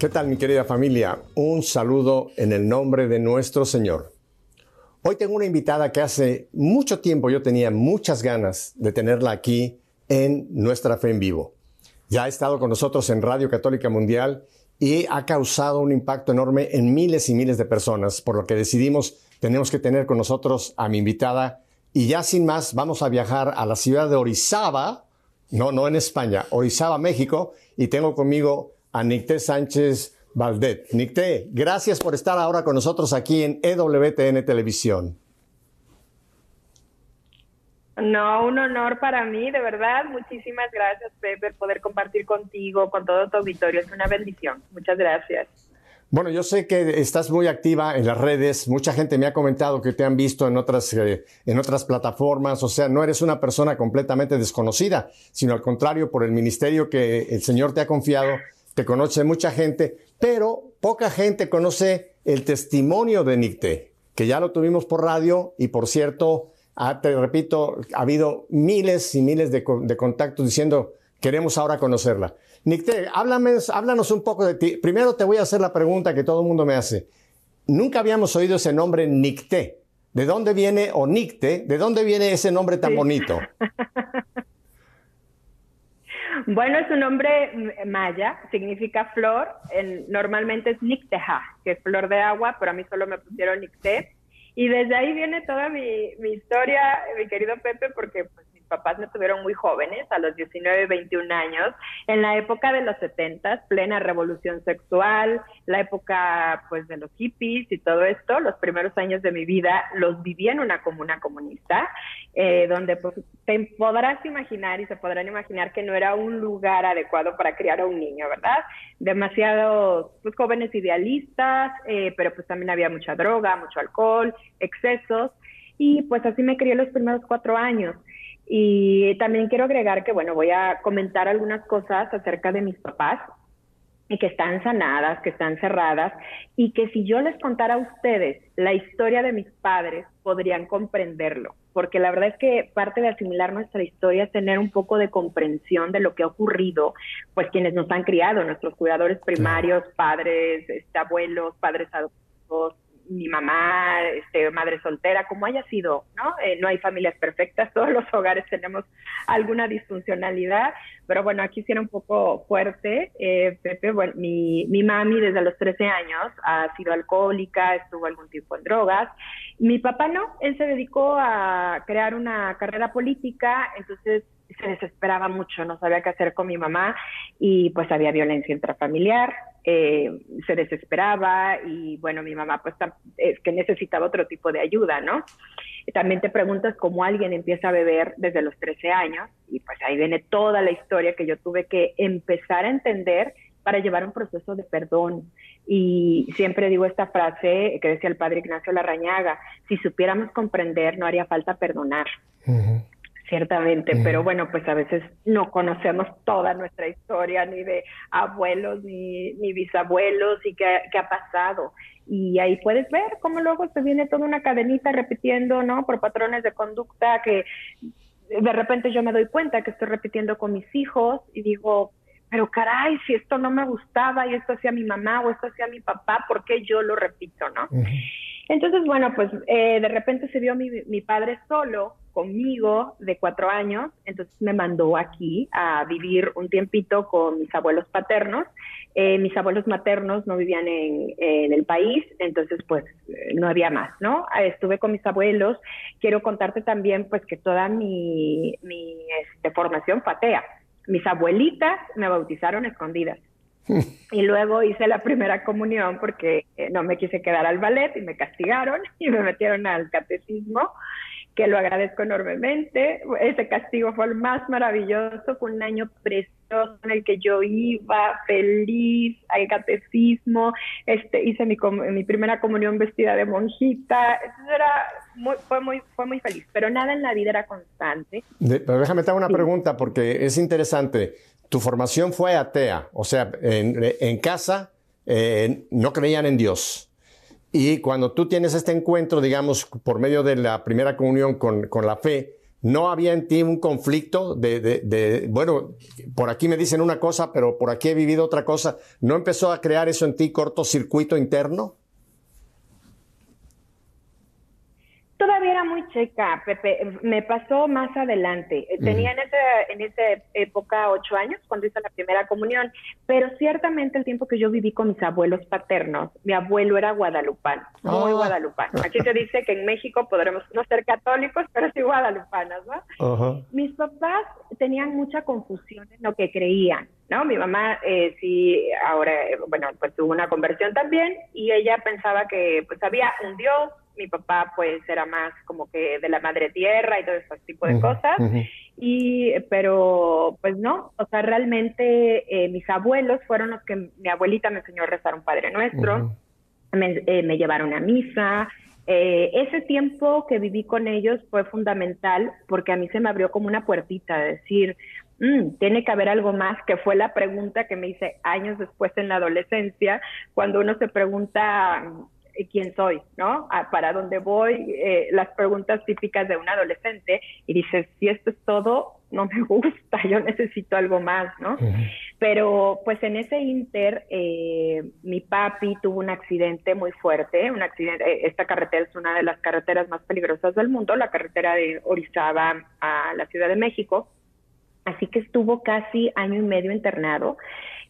¿Qué tal mi querida familia? Un saludo en el nombre de nuestro Señor. Hoy tengo una invitada que hace mucho tiempo yo tenía muchas ganas de tenerla aquí en Nuestra Fe en Vivo. Ya ha estado con nosotros en Radio Católica Mundial y ha causado un impacto enorme en miles y miles de personas, por lo que decidimos tenemos que tener con nosotros a mi invitada y ya sin más vamos a viajar a la ciudad de Orizaba, no, no en España, Orizaba, México, y tengo conmigo a Nicté Sánchez Valdet. Nicté, gracias por estar ahora con nosotros aquí en EWTN Televisión. No, un honor para mí, de verdad. Muchísimas gracias, Pepe, poder compartir contigo, con todo tu auditorio. Es una bendición. Muchas gracias. Bueno, yo sé que estás muy activa en las redes. Mucha gente me ha comentado que te han visto en otras, eh, en otras plataformas. O sea, no eres una persona completamente desconocida, sino al contrario, por el ministerio que el Señor te ha confiado, te conoce mucha gente, pero poca gente conoce el testimonio de Nicté, que ya lo tuvimos por radio y por cierto, te repito, ha habido miles y miles de, contactos diciendo, queremos ahora conocerla. Nicté, háblanos, háblanos un poco de ti. Primero te voy a hacer la pregunta que todo el mundo me hace. Nunca habíamos oído ese nombre Nicté. ¿De dónde viene, o Nicté, de dónde viene ese nombre tan bonito? Bueno, es un nombre maya, significa flor. normalmente es Nicteja, que es flor de agua, pero a mí solo me pusieron Nicté. Y desde ahí viene toda mi, mi historia, mi querido Pepe, porque pues, papás me tuvieron muy jóvenes, a los 19, 21 años, en la época de los 70, plena revolución sexual, la época pues de los hippies y todo esto, los primeros años de mi vida los viví en una comuna comunista, eh, donde pues te podrás imaginar y se podrán imaginar que no era un lugar adecuado para criar a un niño, ¿verdad? Demasiados pues, jóvenes idealistas, eh, pero pues también había mucha droga, mucho alcohol, excesos, y pues así me crié los primeros cuatro años. Y también quiero agregar que, bueno, voy a comentar algunas cosas acerca de mis papás y que están sanadas, que están cerradas, y que si yo les contara a ustedes la historia de mis padres, podrían comprenderlo, porque la verdad es que parte de asimilar nuestra historia es tener un poco de comprensión de lo que ha ocurrido, pues quienes nos han criado, nuestros cuidadores primarios, padres, este, abuelos, padres adoptivos, mi mamá, este, madre soltera, como haya sido, ¿no? Eh, no hay familias perfectas, todos los hogares tenemos alguna disfuncionalidad, pero bueno, aquí sí era un poco fuerte. Eh, Pepe, bueno, mi, mi mami desde los 13 años ha sido alcohólica, estuvo algún tiempo en drogas. Mi papá no, él se dedicó a crear una carrera política, entonces se desesperaba mucho, no sabía qué hacer con mi mamá y pues había violencia intrafamiliar, eh, se desesperaba y bueno, mi mamá pues es que necesitaba otro tipo de ayuda, ¿no? También te preguntas cómo alguien empieza a beber desde los 13 años y pues ahí viene toda la historia que yo tuve que empezar a entender para llevar un proceso de perdón. Y siempre digo esta frase que decía el padre Ignacio Larrañaga, si supiéramos comprender, no haría falta perdonar ciertamente, pero bueno, pues a veces no conocemos toda nuestra historia, ni de abuelos, ni, ni bisabuelos, y qué, qué, ha pasado. Y ahí puedes ver cómo luego se viene toda una cadenita repitiendo, ¿no? Por patrones de conducta que de repente yo me doy cuenta que estoy repitiendo con mis hijos y digo, pero caray, si esto no me gustaba y esto hacía mi mamá o esto hacía mi papá, ¿por qué yo lo repito, no? Entonces, bueno, pues eh, de repente se vio mi, mi padre solo conmigo de cuatro años, entonces me mandó aquí a vivir un tiempito con mis abuelos paternos. Eh, mis abuelos maternos no vivían en, en, el país, entonces pues no había más, ¿no? Estuve con mis abuelos. Quiero contarte también pues que toda mi, mi este, formación fue atea. Mis abuelitas me bautizaron escondidas. Y luego hice la primera comunión porque eh, no me quise quedar al ballet y me castigaron y me metieron al catecismo que lo agradezco enormemente. Ese castigo fue el más maravilloso, fue un año precioso en el que yo iba feliz al catecismo, este, hice mi, mi primera comunión vestida de monjita, era muy, fue, muy, fue muy feliz, pero nada en la vida era constante. pero déjame te hago una pregunta porque es interesante. Tu formación fue atea, o sea, en, casa eh, no creían en Dios. Y cuando tú tienes este encuentro, digamos, por medio de la primera comunión con, con la fe, no había en ti un conflicto de, de, de, bueno, por aquí me dicen una cosa, pero por aquí he vivido otra cosa. ¿No empezó a crear eso en ti cortocircuito interno? Todavía era muy checa, Pepe. Me pasó más adelante. Tenía en, esa, en esa época ocho años cuando hice la primera comunión, pero ciertamente el tiempo que yo viví con mis abuelos paternos, mi abuelo era guadalupano, muy oh. guadalupano. Aquí se dice que en México podremos no ser católicos, pero sí guadalupanos, ¿no? Mis papás tenían mucha confusión en lo que creían. ¿no? Mi mamá eh, sí, ahora, bueno, pues tuvo una conversión también y ella pensaba que pues había un Dios, mi papá pues era más como que de la madre tierra y todo ese tipo de cosas. Y, pero pues no, o sea, realmente eh, mis abuelos fueron los que mi abuelita me enseñó a rezar un Padre Nuestro, me, eh, me, llevaron a misa. Eh, ese tiempo que viví con ellos fue fundamental porque a mí se me abrió como una puertita de decir, mm, tiene que haber algo más, que fue la pregunta que me hice años después en la adolescencia, cuando uno se pregunta quién soy, ¿no? ¿Para dónde voy? Eh, las preguntas típicas de un adolescente y dices, si esto es todo, no me gusta, yo necesito algo más, ¿no? Pero pues en ese inter, eh, mi papi tuvo un accidente muy fuerte, un accidente, esta carretera es una de las carreteras más peligrosas del mundo, la carretera de Orizaba a la Ciudad de México, así que estuvo casi año y medio internado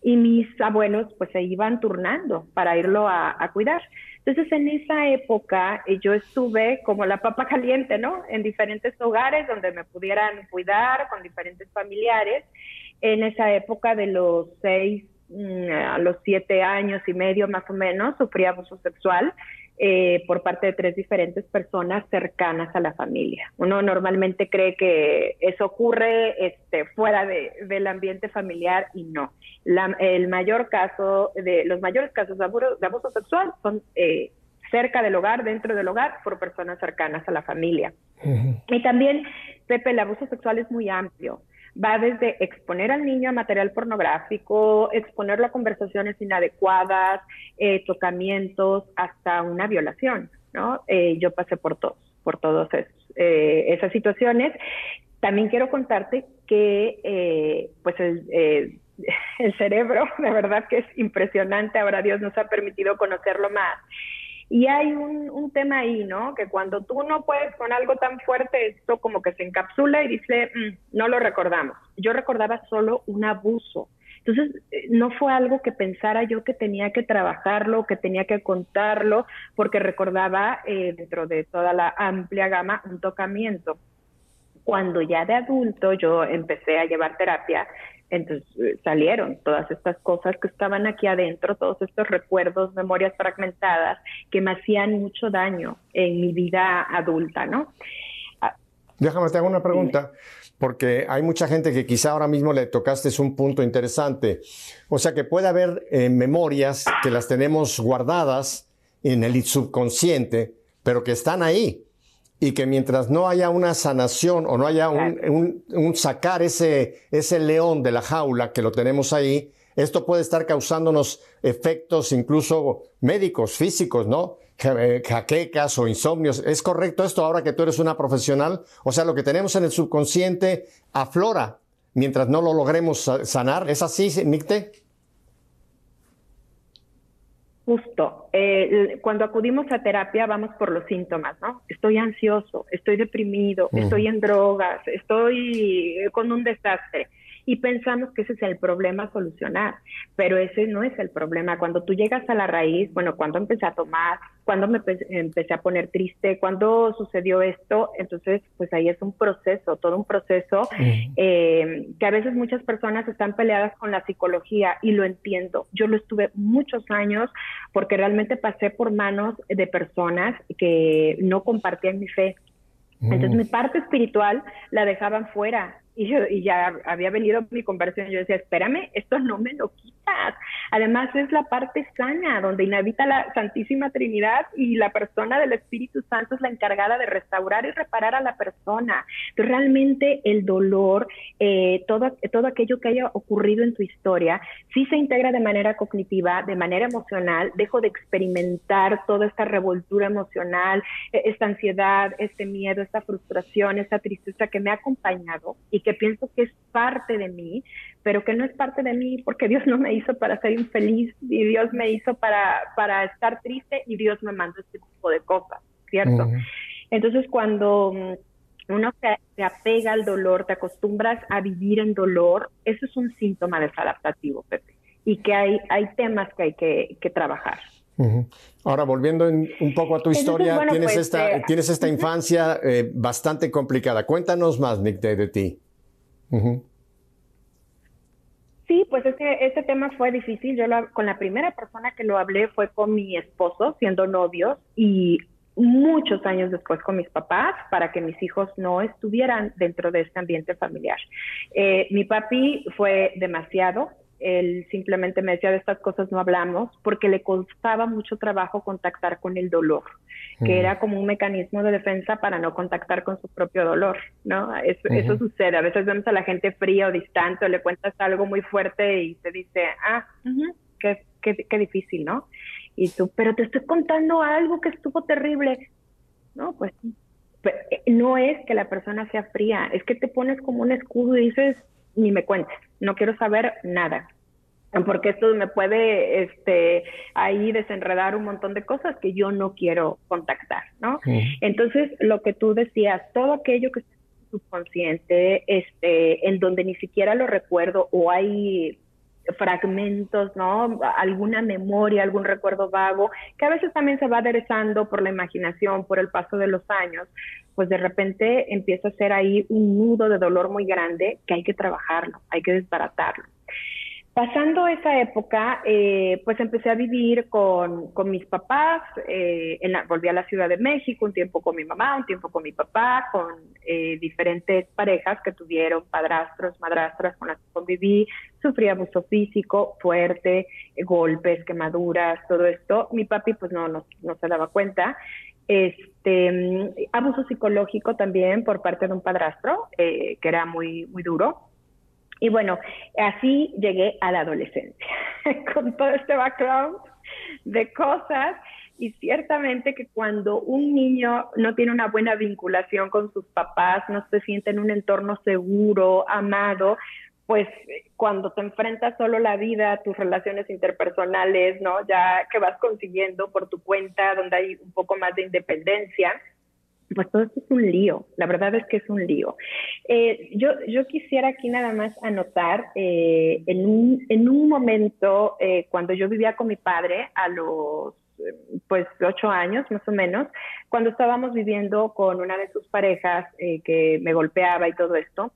y mis abuelos pues se iban turnando para irlo a, a cuidar. Entonces, en esa época eh, yo estuve como la papa caliente, ¿no? En diferentes hogares donde me pudieran cuidar, con diferentes familiares. En esa época de los seis mm, a los siete años y medio más o menos, sufrí abuso sexual eh, por parte de tres diferentes personas cercanas a la familia. Uno normalmente cree que eso ocurre este, fuera de, del ambiente familiar y no. el mayor caso de los mayores casos de abuso, sexual son eh, cerca del hogar, dentro del hogar, por personas cercanas a la familia. Y también, Pepe, el abuso sexual es muy amplio va desde exponer al niño a material pornográfico, exponerlo a conversaciones inadecuadas, eh, tocamientos, hasta una violación, ¿no? Eh, yo pasé por todos, por todas eh, esas situaciones. También quiero contarte que, pues, el, el cerebro, de verdad que es impresionante, ahora Dios nos ha permitido conocerlo más y hay un, un, tema ahí, ¿no? Que cuando tú no puedes con algo tan fuerte, esto como que se encapsula y dice, mm, no lo recordamos. Yo recordaba solo un abuso. Entonces, eh, no fue algo que pensara yo que tenía que trabajarlo, que tenía que contarlo, porque recordaba eh, dentro de toda la amplia gama un tocamiento. Cuando ya de adulto yo empecé a llevar terapia, entonces eh, salieron todas estas cosas que estaban aquí adentro, todos estos recuerdos, memorias fragmentadas que me hacían mucho daño en mi vida adulta, ¿no? Ah, Déjame te hago una pregunta, porque hay mucha gente que quizá ahora mismo le tocaste un punto interesante. O sea que puede haber eh, memorias que las tenemos guardadas en el subconsciente, pero que están ahí y que mientras no haya una sanación o no haya un, un, sacar ese, ese león de la jaula que lo tenemos ahí, esto puede estar causándonos efectos incluso médicos, físicos, ¿no? Eh, jaquecas o insomnios. ¿Es correcto esto ahora que tú eres una profesional? O sea, lo que tenemos en el subconsciente aflora mientras no lo logremos sanar. ¿Es así, Nicte? Justo, eh, cuando acudimos a terapia vamos por los síntomas, ¿no? Estoy ansioso, estoy deprimido, estoy en drogas, estoy con un desastre y pensamos que ese es el problema a solucionar, pero ese no es el problema. Cuando tú llegas a la raíz, bueno, cuando empecé a tomar, cuando me empecé a poner triste, cuando sucedió esto, entonces pues ahí es un proceso, todo un proceso eh, que a veces muchas personas están peleadas con la psicología y lo entiendo. Yo lo estuve muchos años porque realmente pasé por manos de personas que no compartían mi fe. Entonces mi parte espiritual la dejaban fuera y, yo, y ya había venido mi conversión. Yo decía, espérame, esto no me lo quitas. Además, es la parte sana, donde inhabita la Santísima Trinidad y la persona del Espíritu Santo es la encargada de restaurar y reparar a la persona. Entonces, realmente el dolor, eh, todo, todo aquello que haya ocurrido en tu historia, sí se integra de manera cognitiva, de manera emocional. Dejo de experimentar toda esta revoltura emocional, e, esta ansiedad, este miedo, esta frustración, esta tristeza que me ha acompañado y que pienso que es parte de mí, pero que no es parte de mí porque Dios no me hizo para ser infeliz y Dios me hizo para, para estar triste y Dios me mandó este tipo de cosas, ¿cierto? Entonces cuando mm, uno se, apega al dolor, te acostumbras a vivir en dolor, eso es un síntoma desadaptativo, Pepe, y que hay, hay temas que hay que, trabajar. Ahora, volviendo un poco a tu historia, tienes, pues, esta, eh, tienes esta infancia eh, bastante complicada. Cuéntanos más, Nick, de ti. Sí, pues es que ese tema fue difícil. Yo con la primera persona que lo hablé fue con mi esposo, siendo novios, y muchos años después con mis papás para que mis hijos no estuvieran dentro de este ambiente familiar. Eh, mi papi fue demasiado, él simplemente me decía de estas cosas no hablamos porque le costaba mucho trabajo contactar con el dolor, que era como un mecanismo de defensa para no contactar con su propio dolor, ¿no? Eso, sucede, a veces vemos a la gente fría o distante o le cuentas algo muy fuerte y te dice, ah, qué, qué, difícil, ¿no? Y tú, pero te estoy contando algo que estuvo terrible. No, pues no es que la persona sea fría, es que te pones como un escudo y dices, ni me cuentes, no quiero saber nada, porque esto me puede este, ahí desenredar un montón de cosas que yo no quiero contactar, ¿no? Entonces, lo que tú decías, todo aquello que es subconsciente, este, en donde ni siquiera lo recuerdo o hay fragmentos, ¿no? Alguna memoria, algún recuerdo vago, que a veces también se va aderezando por la imaginación, por el paso de los años, pues de repente empieza a ser ahí un nudo de dolor muy grande que hay que trabajarlo, hay que desbaratarlo. Pasando esa época, eh, pues empecé a vivir con, con mis papás, eh, volví a la Ciudad de México, un tiempo con mi mamá, un tiempo con mi papá, con eh, diferentes parejas que tuvieron padrastros, madrastras con las que conviví, sufrí abuso físico fuerte, golpes, quemaduras, todo esto. Mi papi pues no, no, no se daba cuenta este abuso psicológico también por parte de un padrastro que era muy muy duro y bueno, así llegué a la adolescencia, con todo este background de cosas. Y ciertamente que cuando un niño no tiene una buena vinculación con sus papás, no se siente en un entorno seguro, amado, pues cuando te enfrentas solo la vida, tus relaciones interpersonales, ¿no? Ya que vas consiguiendo por tu cuenta, donde hay un poco más de independencia, pues todo esto es un lío, la verdad es que es un lío. Eh, yo, yo quisiera aquí nada más anotar, eh, en, un, en un momento, eh, cuando yo vivía con mi padre, a los pues ocho años más o menos, cuando estábamos viviendo con una de sus parejas que me golpeaba y todo esto,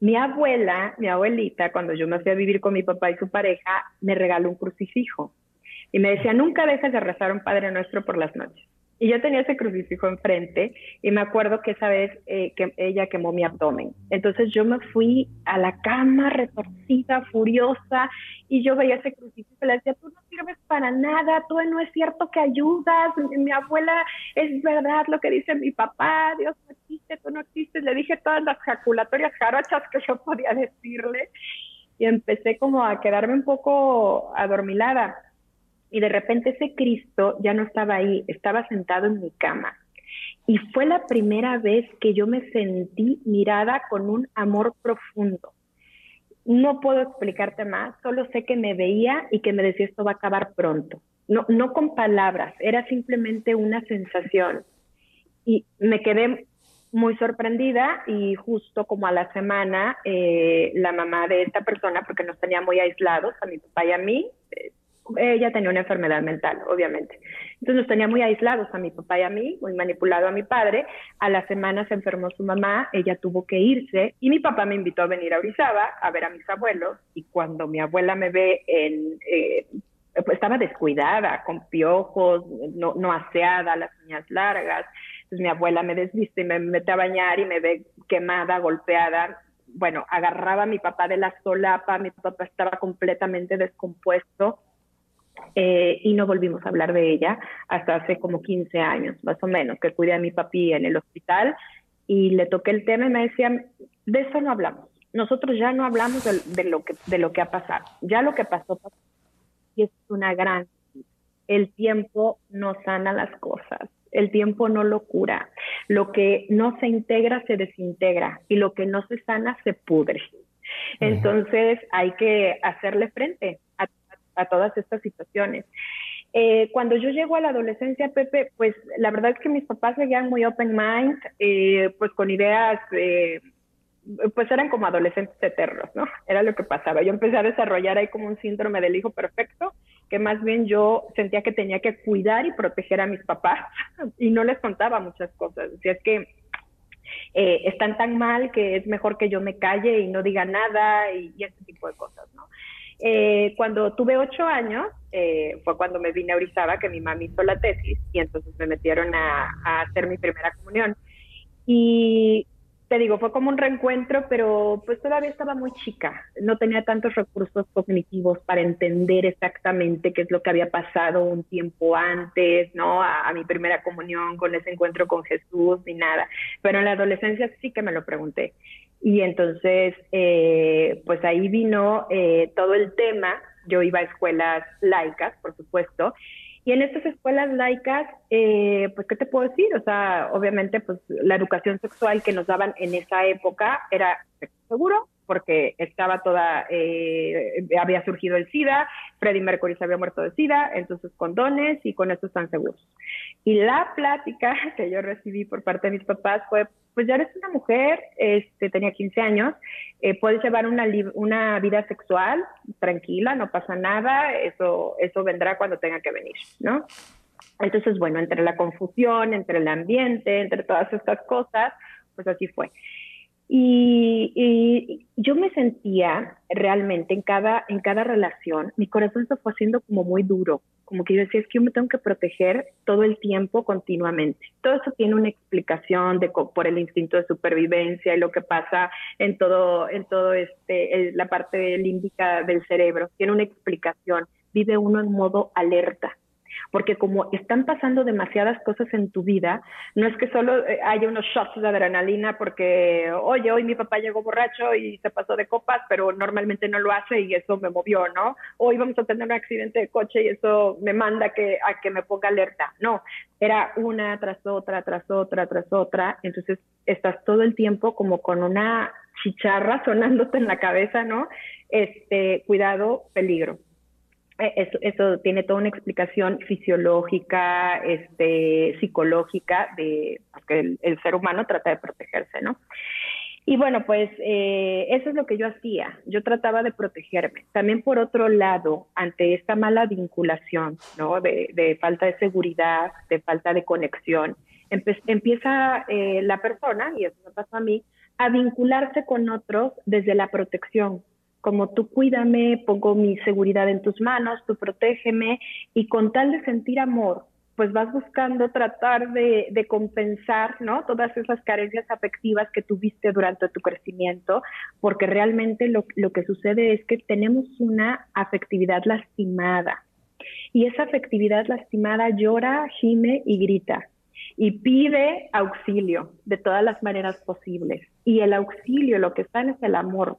mi abuela, mi abuelita, cuando yo me fui a vivir con mi papá y su pareja, me regaló un crucifijo y me decía, nunca dejes de rezar un Padre Nuestro por las noches. Y yo tenía ese crucifijo enfrente y me acuerdo que esa vez eh, que ella quemó mi abdomen. Entonces yo me fui a la cama retorcida, furiosa, y yo veía ese crucifijo y le decía, tú no sirves para nada, tú no es cierto que ayudas, mi, abuela es verdad lo que dice mi papá, Dios no existe, tú no existes. Le dije todas las jaculatorias jarochas que yo podía decirle y empecé como a quedarme un poco adormilada y de repente ese Cristo ya no estaba ahí, estaba sentado en mi cama. Y fue la primera vez que yo me sentí mirada con un amor profundo. No puedo explicarte más, solo sé que me veía y que me decía esto va a acabar pronto. No, no con palabras, era simplemente una sensación. Y me quedé muy sorprendida y justo como a la semana, eh, la mamá de esta persona, porque nos tenía muy aislados, a mi papá y a mí, eh, ella tenía una enfermedad mental, obviamente. Entonces nos tenía muy aislados a mi papá y a mí, muy manipulado a mi padre. A la semana se enfermó su mamá, ella tuvo que irse y mi papá me invitó a venir a Orizaba a ver a mis abuelos y cuando mi abuela me ve en... Eh, pues estaba descuidada, con piojos, no, no aseada, las uñas largas. Entonces mi abuela me desviste y me mete a bañar y me ve quemada, golpeada, bueno, agarraba a mi papá de la solapa, mi papá estaba completamente descompuesto eh, y no volvimos a hablar de ella hasta hace como 15 años, más o menos, que cuidé a mi papi en el hospital y le toqué el tema y me decían, de eso no hablamos. Nosotros ya no hablamos de, lo, que, de lo que ha pasado. Ya lo que pasó, pasó. Y es una gran... El tiempo no sana las cosas. El tiempo no lo cura. Lo que no se integra se desintegra y lo que no se sana se pudre. Entonces hay que hacerle frente a a todas estas situaciones. Eh, cuando yo llego a la adolescencia, Pepe, pues la verdad es que mis papás seguían muy open mind, eh, pues con ideas, eh, pues eran como adolescentes eternos, ¿no? Era lo que pasaba. Yo empecé a desarrollar ahí como un síndrome del hijo perfecto, que más bien yo sentía que tenía que cuidar y proteger a mis papás y no les contaba muchas cosas. Decía, es que están tan mal que es mejor que yo me calle y no diga nada y, y este tipo de cosas, ¿no? Eh, cuando tuve ocho años, eh, fue cuando me vine a Orizaba, que mi mamá hizo la tesis, y entonces me metieron a, a, hacer mi primera comunión. Y te digo, fue como un reencuentro, pero pues todavía estaba muy chica, no tenía tantos recursos cognitivos para entender exactamente qué es lo que había pasado un tiempo antes, ¿no? A, a mi primera comunión, con ese encuentro con Jesús, ni nada. Pero en la adolescencia sí que me lo pregunté. Y entonces, eh, pues ahí vino eh, todo el tema. Yo iba a escuelas laicas, por supuesto, y en estas escuelas laicas, eh, pues, ¿qué te puedo decir? O sea, obviamente, pues la educación sexual que nos daban en esa época era seguro, porque estaba toda, eh, había surgido el SIDA, Freddie Mercury se había muerto de SIDA, entonces condones y con eso están seguros. Y la plática que yo recibí por parte de mis papás fue, pues ya eres una mujer, este, tenía 15 años, eh, puedes llevar una, una vida sexual tranquila, no pasa nada, eso, eso vendrá cuando tenga que venir, ¿no? Entonces, bueno, entre la confusión, entre el ambiente, entre todas estas cosas, pues así fue. Y, yo me sentía realmente en cada, en cada relación, mi corazón se fue haciendo como muy duro, como que yo decía, es que yo me tengo que proteger todo el tiempo, continuamente. Todo eso tiene una explicación de, por el instinto de supervivencia y lo que pasa en todo, en todo este, la parte límbica del cerebro, tiene una explicación. Vive uno en modo alerta porque como están pasando demasiadas cosas en tu vida, no es que solo eh, haya unos shots de adrenalina porque, oye, hoy mi papá llegó borracho y se pasó de copas, pero normalmente no lo hace y eso me movió, ¿no? Hoy vamos a tener un accidente de coche y eso me manda que, a que me ponga alerta. No, era una tras otra, tras otra, tras otra. Entonces estás todo el tiempo como con una chicharra sonándote en la cabeza, ¿no? Este, cuidado, peligro. Eh, eso, eso, tiene toda una explicación fisiológica, este, psicológica, de que el, ser humano trata de protegerse, ¿no? Y bueno, pues eh, eso es lo que yo hacía. Yo trataba de protegerme. También por otro lado, ante esta mala vinculación, ¿no? De, de falta de seguridad, de falta de conexión, empieza eh, la persona, y eso me pasó a mí, a vincularse con otros desde la protección, como tú cuídame, pongo mi seguridad en tus manos, tú protégeme y con tal de sentir amor, pues vas buscando tratar de, compensar, ¿no? Todas esas carencias afectivas que tuviste durante tu crecimiento, porque realmente lo, lo que sucede es que tenemos una afectividad lastimada y esa afectividad lastimada llora, gime y grita y pide auxilio de todas las maneras posibles. Y el auxilio, lo que está es el amor,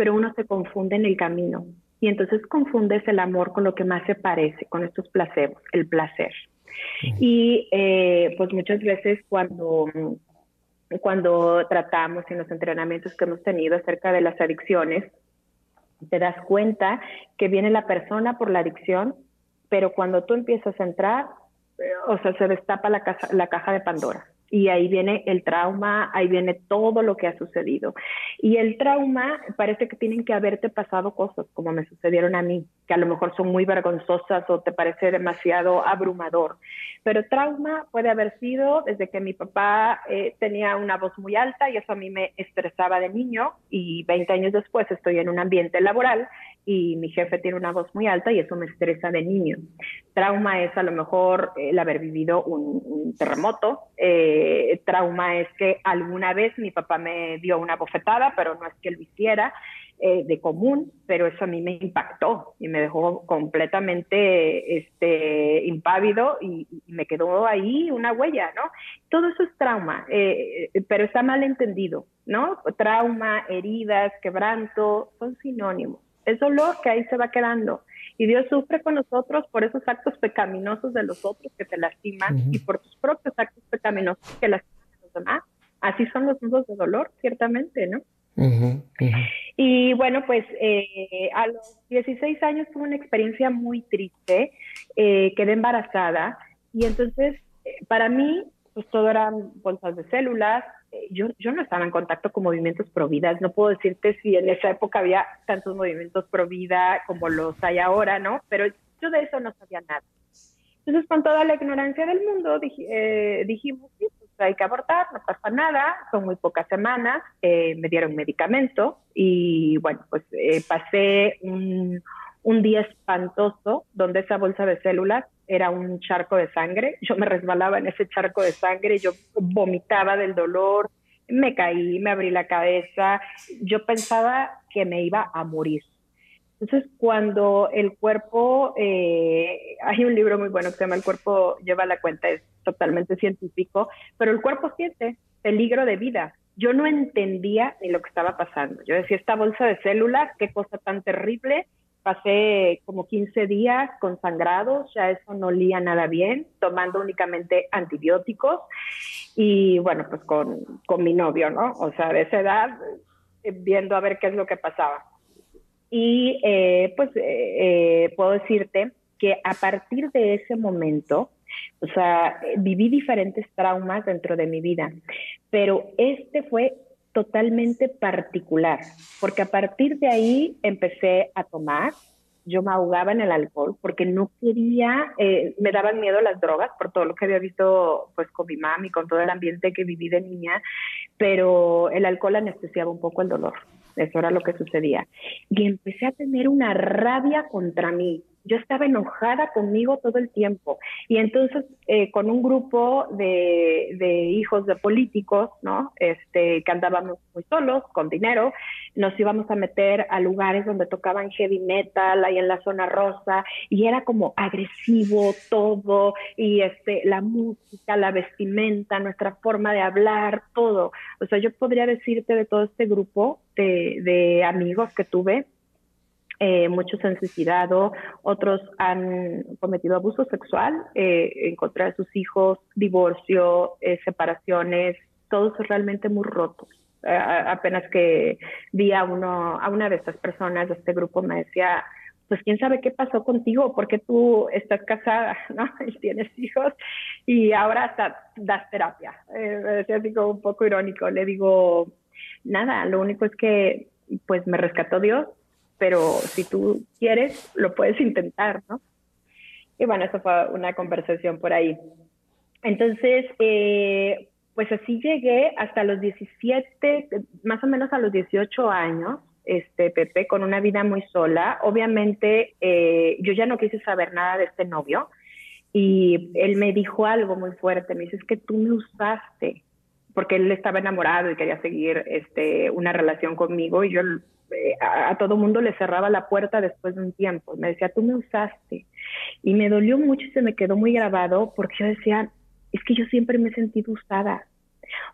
pero uno se confunde en el camino. Y entonces confundes el amor con lo que más se parece, con estos placebos, el placer. Y eh, pues muchas veces cuando, cuando tratamos en los entrenamientos que hemos tenido acerca de las adicciones, te das cuenta que viene la persona por la adicción, pero cuando tú empiezas a entrar, eh, o sea, se destapa la, la caja de Pandora y ahí viene el trauma, ahí viene todo lo que ha sucedido. Y el trauma parece que tienen que haberte pasado cosas como me sucedieron a mí, que a lo mejor son muy vergonzosas o te parece demasiado abrumador. Pero trauma puede haber sido desde que mi papá eh, tenía una voz muy alta y eso a mí me estresaba de niño y 20 años después estoy en un ambiente laboral y mi jefe tiene una voz muy alta y eso me estresa de niño. Trauma es a lo mejor el haber vivido un, terremoto. Eh, trauma es que alguna vez mi papá me dio una bofetada, pero no es que lo hiciera. Eh, de común, pero eso a mí me impactó y me dejó completamente este, impávido y, me quedó ahí una huella, ¿no? Todo eso es trauma, eh, pero está mal entendido, ¿no? Trauma, heridas, quebranto, son sinónimos. Es dolor que ahí se va quedando. Y Dios sufre con nosotros por esos actos pecaminosos de los otros que te lastiman y por tus propios actos pecaminosos que lastiman a los demás. Así son los nudos de dolor, ciertamente, ¿no? Y bueno, pues eh, a los 16 años tuve una experiencia muy triste, eh, quedé embarazada y entonces eh, para mí pues todo eran bolsas de células, yo, yo no estaba en contacto con movimientos pro vida, no puedo decirte si en esa época había tantos movimientos pro vida como los hay ahora, ¿no? Pero yo de eso no sabía nada. Entonces, con toda la ignorancia del mundo, dijimos, sí, hay que abortar, no pasa nada, son muy pocas semanas, eh, me dieron medicamento y bueno, pues eh, pasé un, un día espantoso donde esa bolsa de células era un charco de sangre, yo me resbalaba en ese charco de sangre, yo vomitaba del dolor, me caí, me abrí la cabeza, yo pensaba que me iba a morir. Entonces, cuando el cuerpo, eh, hay un libro muy bueno que se llama El cuerpo lleva la cuenta, es totalmente científico, pero el cuerpo siente peligro de vida. Yo no entendía ni lo que estaba pasando. Yo decía, esta bolsa de células, qué cosa tan terrible. Pasé como 15 días con sangrados, ya eso no olía nada bien, tomando únicamente antibióticos y bueno, pues con, con mi novio, ¿no? O sea, de esa edad, eh, viendo a ver qué es lo que pasaba. Y eh, pues eh, eh, puedo decirte que a partir de ese momento, o sea, viví diferentes traumas dentro de mi vida, pero este fue totalmente particular, porque a partir de ahí empecé a tomar, yo me ahogaba en el alcohol porque no quería, me daban miedo las drogas por todo lo que había visto pues con mi mamá y con todo el ambiente que viví de niña, pero el alcohol anestesiaba un poco el dolor. Eso era lo que sucedía. Y empecé a tener una rabia contra mí, yo estaba enojada conmigo todo el tiempo. Y entonces, eh, con un grupo de, de, hijos de políticos, ¿no? Este, que andábamos muy solos, con dinero, nos íbamos a meter a lugares donde tocaban heavy metal, ahí en la zona rosa, y era como agresivo todo, y este, la música, la vestimenta, nuestra forma de hablar, todo. O sea, yo podría decirte de todo este grupo de, de amigos que tuve, eh, muchos han suicidado, otros han cometido abuso sexual eh, en sus hijos, divorcio, eh, separaciones, todos realmente muy rotos. apenas que vi a, uno, a una de estas personas de este grupo me decía, pues quién sabe qué pasó contigo, porque tú estás casada, ¿no? Y tienes hijos y ahora hasta das terapia. me decía así como un poco irónico. Le digo, nada, lo único es que pues me rescató Dios pero si tú quieres, lo puedes intentar, ¿no? Y bueno, eso fue una conversación por ahí. Entonces, eh, pues así llegué hasta los 17, más o menos a los 18 años, este, Pepe, con una vida muy sola. Obviamente, eh, yo ya no quise saber nada de este novio y él me dijo algo muy fuerte, me dice, es que tú me usaste, porque él estaba enamorado y quería seguir este, una relación conmigo y yo eh, a, todo mundo le cerraba la puerta después de un tiempo. Me decía, tú me usaste. Y me dolió mucho y se me quedó muy grabado porque yo decía, es que yo siempre me he sentido usada.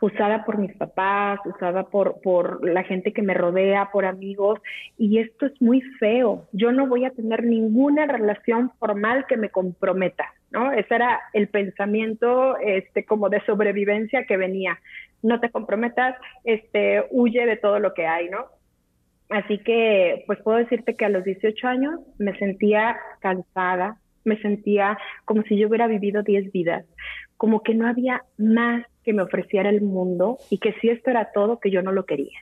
Usada por mis papás, usada por, por la gente que me rodea, por amigos. Y esto es muy feo. Yo no voy a tener ninguna relación formal que me comprometa. ¿no? Ese era el pensamiento este, como de sobrevivencia que venía. No te comprometas, este, huye de todo lo que hay, ¿no? Así que, pues puedo decirte que a los 18 años me sentía cansada, me sentía como si yo hubiera vivido 10 vidas, como que no había más que me ofreciera el mundo y que si esto era todo, que yo no lo quería.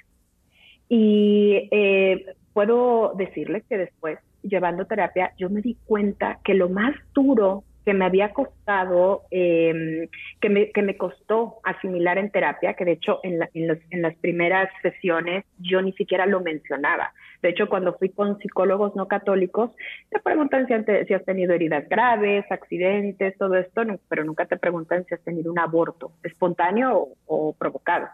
Y eh, puedo decirles que después, llevando terapia, yo me di cuenta que lo más duro que me había costado, em, que, me, que me costó asimilar en terapia, que de hecho en, en, las primeras sesiones yo ni siquiera lo mencionaba. De hecho, cuando fui con psicólogos no católicos, te preguntan si, si has tenido heridas graves, accidentes, todo esto, pero nunca te preguntan si has tenido un aborto espontáneo o provocado.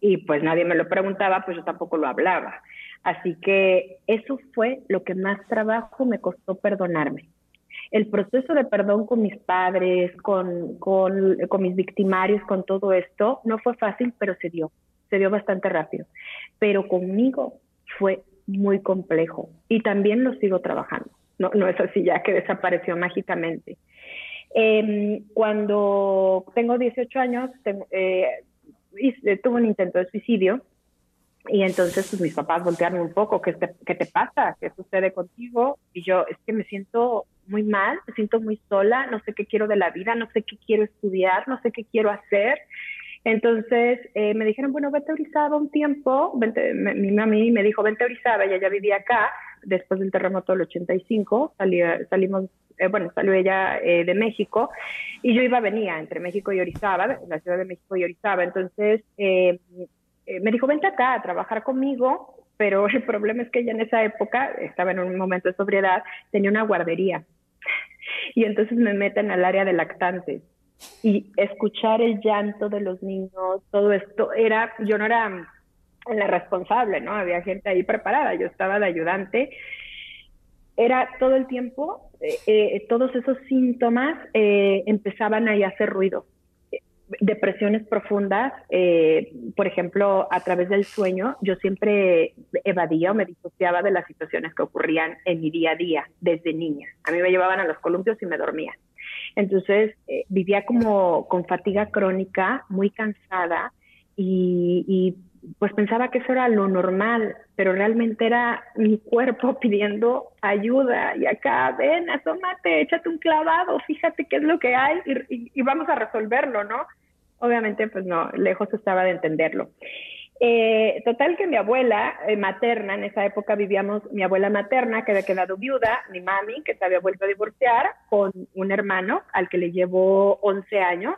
Y pues nadie me lo preguntaba, pues yo tampoco lo hablaba. Así que eso fue lo que más trabajo me costó perdonarme el proceso de perdón con mis padres, con, con, mis victimarios, con todo esto, no fue fácil, pero se dio, se dio bastante rápido. Pero conmigo fue muy complejo y también lo sigo trabajando. No, no es así ya que desapareció mágicamente. Em, cuando tengo 18 años, eh, tuve un intento de suicidio y entonces pues, mis papás voltearon un poco, ¿qué te, ¿qué te pasa? ¿Qué sucede contigo? Y yo, es que me siento muy mal, me siento muy sola, no sé qué quiero de la vida, no sé qué quiero estudiar, no sé qué quiero hacer. Entonces eh, me dijeron, bueno, vete a Orizaba un tiempo. mi mami me dijo, vente a Orizaba, ella ya vivía acá, después del terremoto del 85, salimos, eh, bueno, salió ella eh, de México y yo iba, venía entre México y Orizaba, la ciudad de México y Orizaba. Entonces me dijo, vente acá a trabajar conmigo, pero el problema es que ella en esa época, estaba en un momento de sobriedad, tenía una guardería y entonces me meten al área de lactantes y escuchar el llanto de los niños, todo esto era, yo no era la responsable, ¿no? Había gente ahí preparada, yo estaba de ayudante. Era todo el tiempo, eh, eh, todos esos síntomas eh, empezaban ahí a hacer ruido depresiones profundas, eh, por ejemplo, a través del sueño, yo siempre evadía o me disociaba de las situaciones que ocurrían en mi día a día desde niña. A mí me llevaban a los columpios y me dormía. Entonces, eh, vivía como con fatiga crónica, muy cansada y, y pues pensaba que eso era lo normal, pero realmente era mi cuerpo pidiendo ayuda y acá, ven, asómate, échate un clavado, fíjate qué es lo que hay y, y, vamos a resolverlo, ¿no? Obviamente, pues no, lejos estaba de entenderlo. Eh, total que mi abuela eh, materna, en esa época vivíamos, mi abuela materna que había quedado viuda, mi mami que se había vuelto a divorciar con un hermano al que le llevó 11 años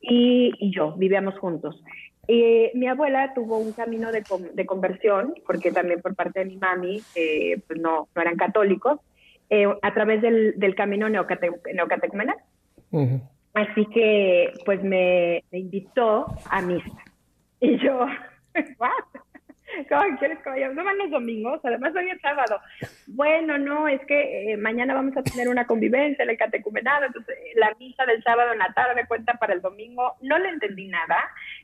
y, yo vivíamos juntos. Eh, mi abuela tuvo un camino de, de, conversión, porque también por parte de mi mami, eh, pues no, no eran católicos, a través del, del camino neocate, neocatecumenal. Así que, pues me, invitó a misa. Y yo, ¿what? ¿Cómo quieres que No van los domingos, además hoy es sábado. Bueno, no, es que eh, mañana vamos a tener una convivencia en el catecumenado, entonces la misa del sábado en la tarde cuenta para el domingo. No le entendí nada.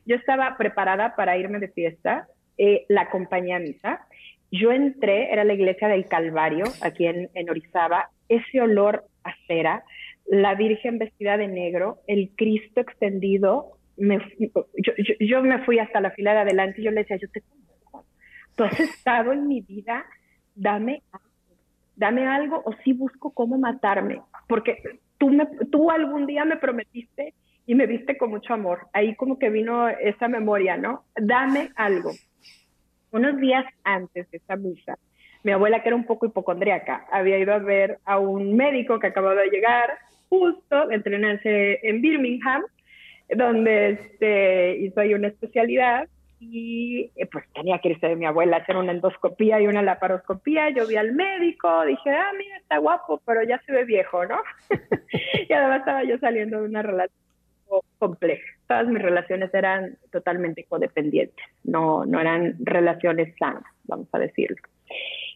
Yo estaba preparada para irme de fiesta, eh, la acompañé a misa. Yo entré, era la iglesia del Calvario, aquí en, en Orizaba, ese olor a cera, la Virgen vestida de negro, el Cristo extendido, me, yo, yo, yo, me fui hasta la fila de adelante y yo le decía, yo te tú has estado en mi vida, dame algo, dame algo o sí busco cómo matarme, porque tú, me, tú algún día me prometiste y me viste con mucho amor. Ahí como que vino esa memoria, ¿no? Dame algo. Unos días antes de esa misa, mi abuela, que era un poco hipocondríaca, había ido a ver a un médico que acababa de llegar justo entrenarse en Birmingham, donde este, hizo ahí una especialidad y eh, pues tenía que irse de mi abuela a hacer una endoscopía y una laparoscopía. Yo vi al médico, dije, ah, mira, está guapo, pero ya se ve viejo, ¿no? y además estaba yo saliendo de una relación compleja. Todas mis relaciones eran totalmente codependientes, no, no eran relaciones sanas, vamos a decirlo.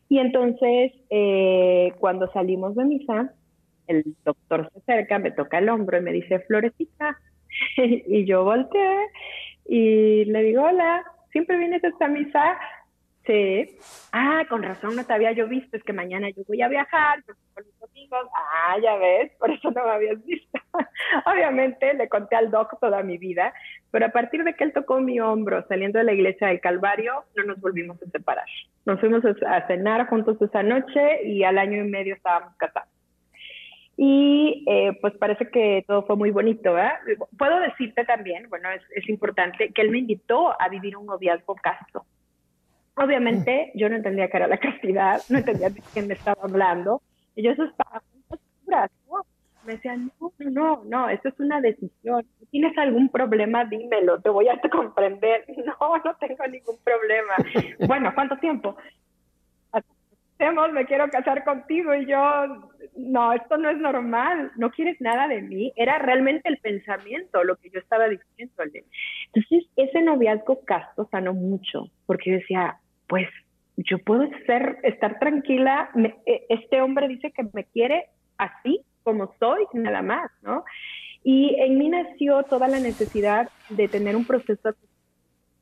Y entonces, eh, cuando salimos de misa, el doctor se acerca, me toca el hombro y me dice, Florecita. y yo volteé y le digo, hola, ¿siempre vienes a esta misa? Sí. Ah, con razón no te había yo visto, es que mañana yo voy a viajar, con mis amigos. Ah, ya ves, por eso no me habías visto. Obviamente le conté al doc toda mi vida, pero a partir de que él tocó mi hombro saliendo de la iglesia del Calvario, no nos volvimos a separar. Nos fuimos a cenar juntos esa noche y al año y medio estábamos casados. Y eh, pues parece que todo fue muy bonito, ¿verdad? Puedo decirte también, bueno, es, es importante, que él me invitó a vivir un noviazgo casto. Obviamente yo no entendía qué era la castidad, no entendía de quién me estaba hablando, y yo eso estaba ¿no? Me decían, no, no, no, no, esto es una decisión. Si tienes algún problema, dímelo, te voy a comprender. No, no tengo ningún problema. bueno, ¿cuánto tiempo? Me quiero casar contigo y yo, no, esto no es normal, no quieres nada de mí. Era realmente el pensamiento lo que yo estaba diciéndole. Entonces, ese noviazgo casto sanó mucho, porque decía, pues yo puedo ser, estar tranquila, e, este hombre dice que me quiere así como soy, nada más, ¿no? Y en mí nació toda la necesidad de tener un proceso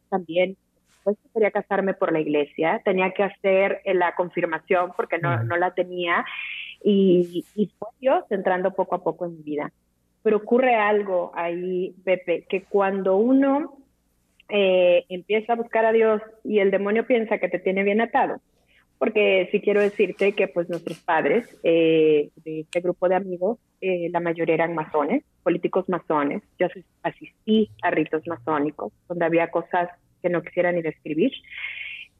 también pues quería casarme por la iglesia, tenía que hacer eh, la confirmación porque no, no la tenía y, y fue Dios entrando poco a poco en mi vida. Pero ocurre algo ahí, Pepe, que cuando uno eh, empieza a buscar a Dios y el demonio piensa que te tiene bien atado, porque sí quiero decirte que pues nuestros padres eh, de este grupo de amigos, la mayoría eran masones, políticos masones, yo asistí a ritos masónicos, donde había cosas que no quisiera ni describir.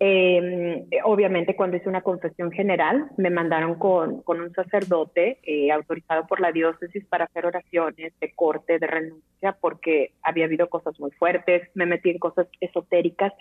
Eh, obviamente cuando hice una confesión general me mandaron con, con un sacerdote eh, autorizado por la diócesis para hacer oraciones de corte, de renuncia, porque había habido cosas muy fuertes, me metí en cosas esotéricas,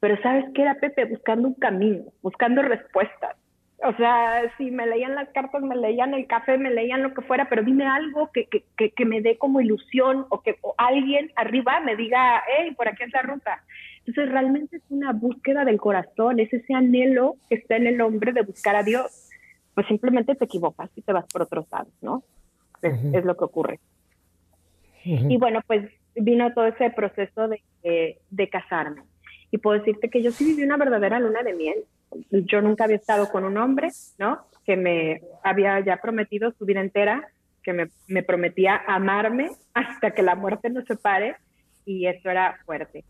pero sabes qué era Pepe, buscando un camino, buscando respuestas. O sea, si me leían las cartas, me leían el café, me leían lo que fuera, pero dime algo que, que, que, me dé como ilusión o que alguien arriba me diga, hey, por aquí es la ruta. Entonces realmente es una búsqueda del corazón, es ese anhelo que está en el hombre de buscar a Dios. Pues simplemente te equivocas y te vas por otros lados, ¿no? Es, lo que ocurre. Y bueno, pues vino todo ese proceso de, de, casarme. Y puedo decirte que yo sí viví una verdadera luna de miel. Yo nunca había estado con un hombre, ¿no? Que me había ya prometido su vida entera, que me, me prometía amarme hasta que la muerte nos separe, y eso era fuerte.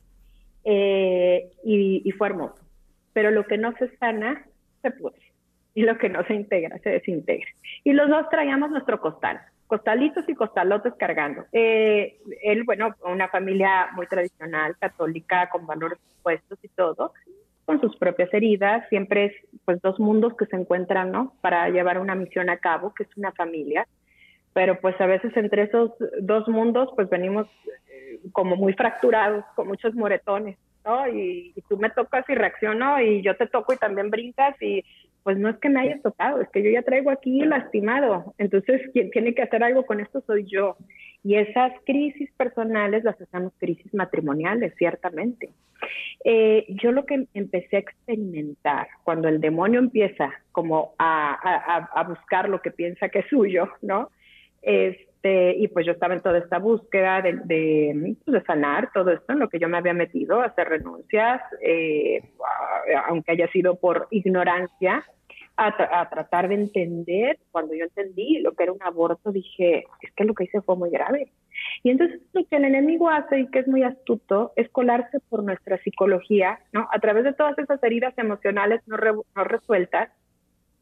Eh, y, fue hermoso. Pero lo que no se sana, se puede. Y lo que no se integra, se desintegra. Y los dos traíamos nuestro costal, costalitos y costalotes cargando. Eh, él, bueno, una familia muy tradicional, católica, con valores puestos y todo, con sus propias heridas, siempre es pues dos mundos que se encuentran, ¿no? Para llevar una misión a cabo, que es una familia. Pero pues a veces entre esos dos mundos pues venimos como muy fracturados, con muchos moretones, ¿no? Y, tú me tocas y reacciono y yo te toco y también brincas y pues no es que me hayas tocado, es que yo ya traigo aquí lastimado. Entonces, quien tiene que hacer algo con esto soy yo. Y esas crisis personales las hacemos crisis matrimoniales, ciertamente. Eh, yo lo que empecé a experimentar cuando el demonio empieza como a, a, a buscar lo que piensa que es suyo, ¿no? Es este, y pues yo estaba en toda esta búsqueda de, de, pues, sanar todo esto en lo que yo me había metido, hacer renuncias, eh, aunque haya sido por ignorancia, a, tratar de entender. Cuando yo entendí lo que era un aborto, dije, es que lo que hice fue muy grave. Y entonces lo que el enemigo hace y que es muy astuto es colarse por nuestra psicología, ¿no? A través de todas esas heridas emocionales no, no resueltas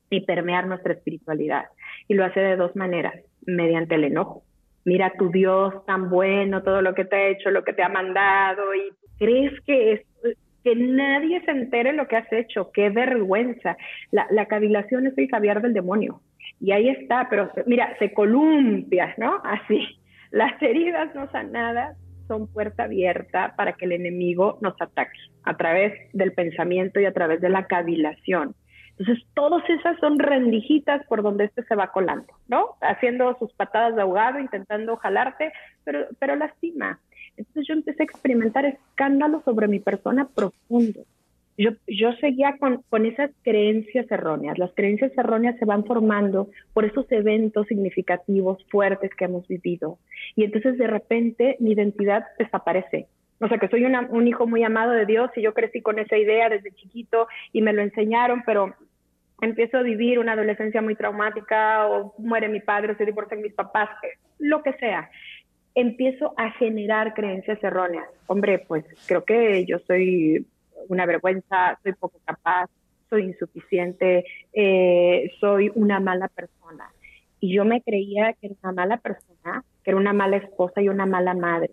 y permear nuestra espiritualidad. Y lo hace de dos maneras mediante el enojo. Mira tu Dios tan bueno, todo lo que te ha hecho, lo que te ha mandado, y crees que es que nadie se entere lo que has hecho, qué vergüenza. La, la cavilación es el caviar del demonio. Y ahí está, pero mira, se columpia, ¿no? Así. Las heridas no sanadas son puerta abierta para que el enemigo nos ataque a través del pensamiento y a través de la cavilación. Entonces, todas esas son rendijitas por donde este se va colando, ¿no? Haciendo sus patadas de ahogado, intentando jalarte, pero, pero lastima. Entonces yo empecé a experimentar escándalos sobre mi persona profundo. Yo, yo seguía con, con esas creencias erróneas. Las creencias erróneas se van formando por esos eventos significativos, fuertes que hemos vivido. Y entonces de repente mi identidad desaparece. O sea, que soy un hijo muy amado de Dios y yo crecí con esa idea desde chiquito y me lo enseñaron, pero empiezo a vivir una adolescencia muy traumática o muere mi padre o se divorcian mis papás, lo que sea, empiezo a generar creencias erróneas. Hombre, pues creo que yo soy una vergüenza, soy poco capaz, soy insuficiente, eh, soy una mala persona. Y yo me creía que era una mala persona, que era una mala esposa y una mala madre,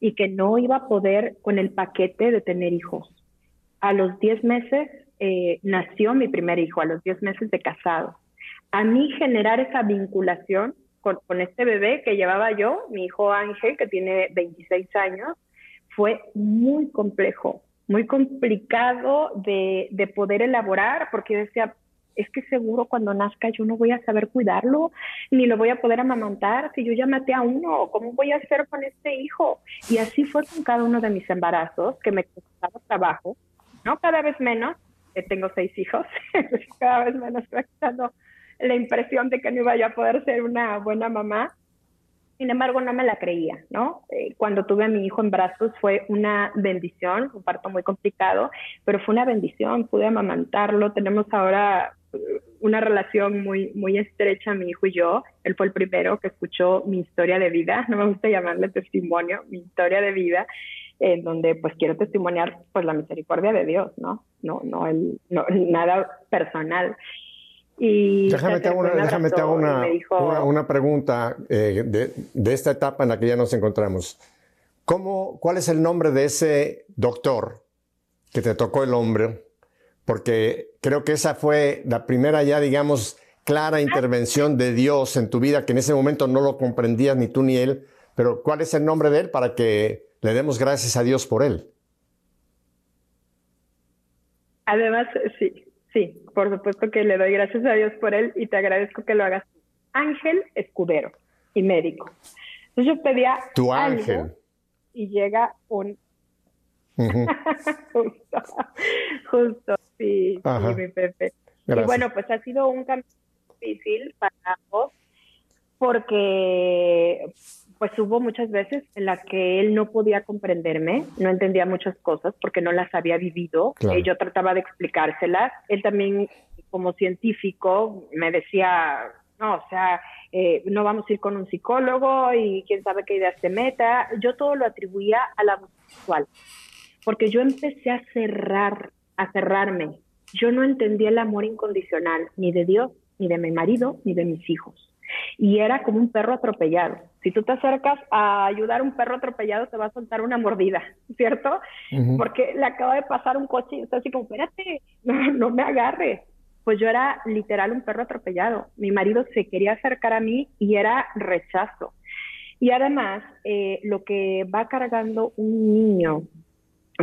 y que no iba a poder con el paquete de tener hijos. A los 10 meses eh, nació mi primer hijo a los 10 meses de casado. A mí generar esa vinculación con, con, este bebé que llevaba yo, mi hijo Ángel, que tiene 26 años, fue muy complejo, muy complicado de, de poder elaborar, porque decía, es que seguro cuando nazca yo no voy a saber cuidarlo, ni lo voy a poder amamantar, si yo ya maté a uno, ¿cómo voy a hacer con este hijo? Y así fue con cada uno de mis embarazos, que me costaba trabajo, ¿no? Cada vez menos, tengo seis hijos, cada vez menos dando la impresión de que no iba a poder ser una buena mamá. Sin embargo, no me la creía, ¿no? Eh, cuando tuve a mi hijo en brazos fue una bendición, un parto muy complicado, pero fue una bendición, pude amamantarlo, tenemos ahora eh, una relación muy, muy estrecha, mi hijo y yo. Él fue el primero que escuchó mi historia de vida, no me gusta llamarle testimonio, mi historia de vida, en donde pues quiero testimoniar pues la misericordia de Dios, ¿no? No, no, el, no nada personal. Y déjame te hago una, déjame te hago una, una, pregunta eh, de, de, esta etapa en la que ya nos encontramos. ¿Cómo, ¿Cuál es el nombre de ese doctor que te tocó el hombre? Porque creo que esa fue la primera ya, digamos, clara intervención de Dios en tu vida, que en ese momento no lo comprendías ni tú ni él. Pero ¿cuál es el nombre de él para que le demos gracias a Dios por él? Además, sí, Sí, por supuesto que le doy gracias a Dios por él y te agradezco que lo hagas. Ángel escudero y médico. Entonces yo pedía. Tu ángel. Y llega un. justo, justo, sí, sí, mi Pepe. Y bueno, pues ha sido un cambio difícil para ambos porque pues hubo muchas veces en las que él no podía comprenderme, no entendía muchas cosas porque no las había vivido. Eh, yo trataba de explicárselas. Él también, como científico, me decía, no, o sea, eh, no vamos a ir con un psicólogo y quién sabe qué ideas se meta. Yo todo lo atribuía a la sexual, porque yo empecé a cerrar, a cerrarme. Yo no entendía el amor incondicional, ni de Dios, ni de mi marido, ni de mis hijos y era como un perro atropellado. Si tú te acercas a ayudar a un perro atropellado, te va a soltar una mordida, ¿cierto? Porque le acaba de pasar un coche y está así como, espérate, no, me agarres. Pues yo era literal un perro atropellado. Mi marido se quería acercar a mí y era rechazo. Y además, eh, lo que va cargando un niño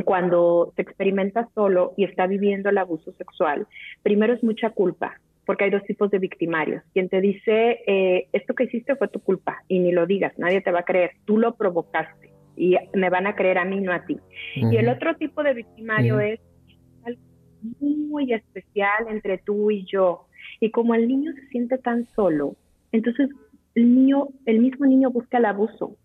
cuando se experimenta solo y está viviendo el abuso sexual, primero es mucha culpa, porque hay dos tipos de victimarios. Quien te dice, eh, esto que hiciste fue tu culpa y ni lo digas, nadie te va a creer, tú lo provocaste y me van a creer a mí, no a ti. Y el otro tipo de victimario es algo muy especial entre tú y yo. Y como el niño se siente tan solo, entonces el niño, el mismo niño busca el abuso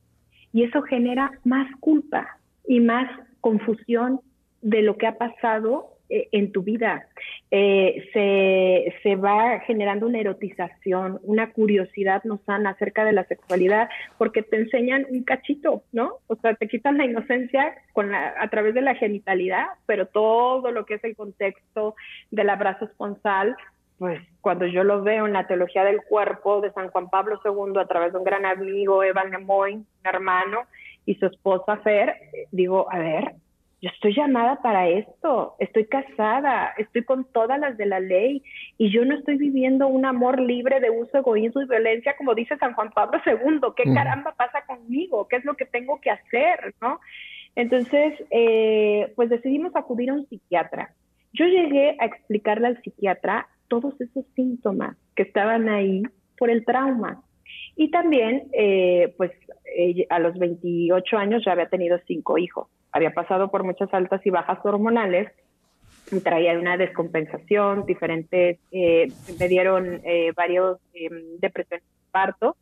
y eso genera más culpa y más confusión de lo que ha pasado en tu vida. Eh, se, se, va generando una erotización, una curiosidad no sana acerca de la sexualidad, porque te enseñan un cachito, ¿no? O sea, te quitan la inocencia con la, a través de la genitalidad, pero todo lo que es el contexto del abrazo esponsal, pues cuando yo lo veo en la teología del cuerpo de San Juan Pablo II a través de un gran amigo, Evan Lemoyne, un hermano, y su esposa Fer, digo, a ver, yo estoy llamada para esto, estoy casada, estoy con todas las de la ley y yo no estoy viviendo un amor libre de uso, egoísmo y violencia como dice San Juan Pablo II. ¿Qué caramba pasa conmigo? ¿Qué es lo que tengo que hacer? ¿No? Entonces, eh, pues decidimos acudir a un psiquiatra. Yo llegué a explicarle al psiquiatra todos esos síntomas que estaban ahí por el trauma. Y también, eh, pues eh, a los 28 años ya había tenido cinco hijos había pasado por muchas altas y bajas hormonales, y traía una descompensación, diferentes, eh, me dieron eh, varios em, depresiones de parto,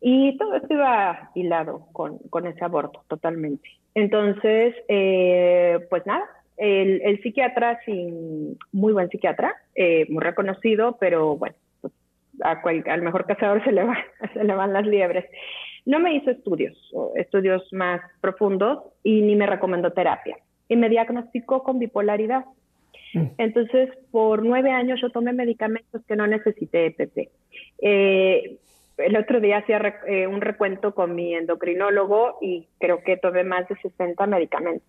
y todo esto iba hilado con, con ese aborto totalmente. Entonces, eh, pues nada, el, el, psiquiatra, sin, muy buen psiquiatra, muy reconocido, pero bueno, pues, al mejor cazador se le, se le van las liebres. No me hizo estudios, estudios más profundos y ni me recomendó terapia. Y me diagnosticó con bipolaridad. Mm. Entonces, por nueve años yo tomé medicamentos que no necesité EPP. Eh, el otro día hacía eh, un recuento con mi endocrinólogo y creo que tomé más de 60 medicamentos.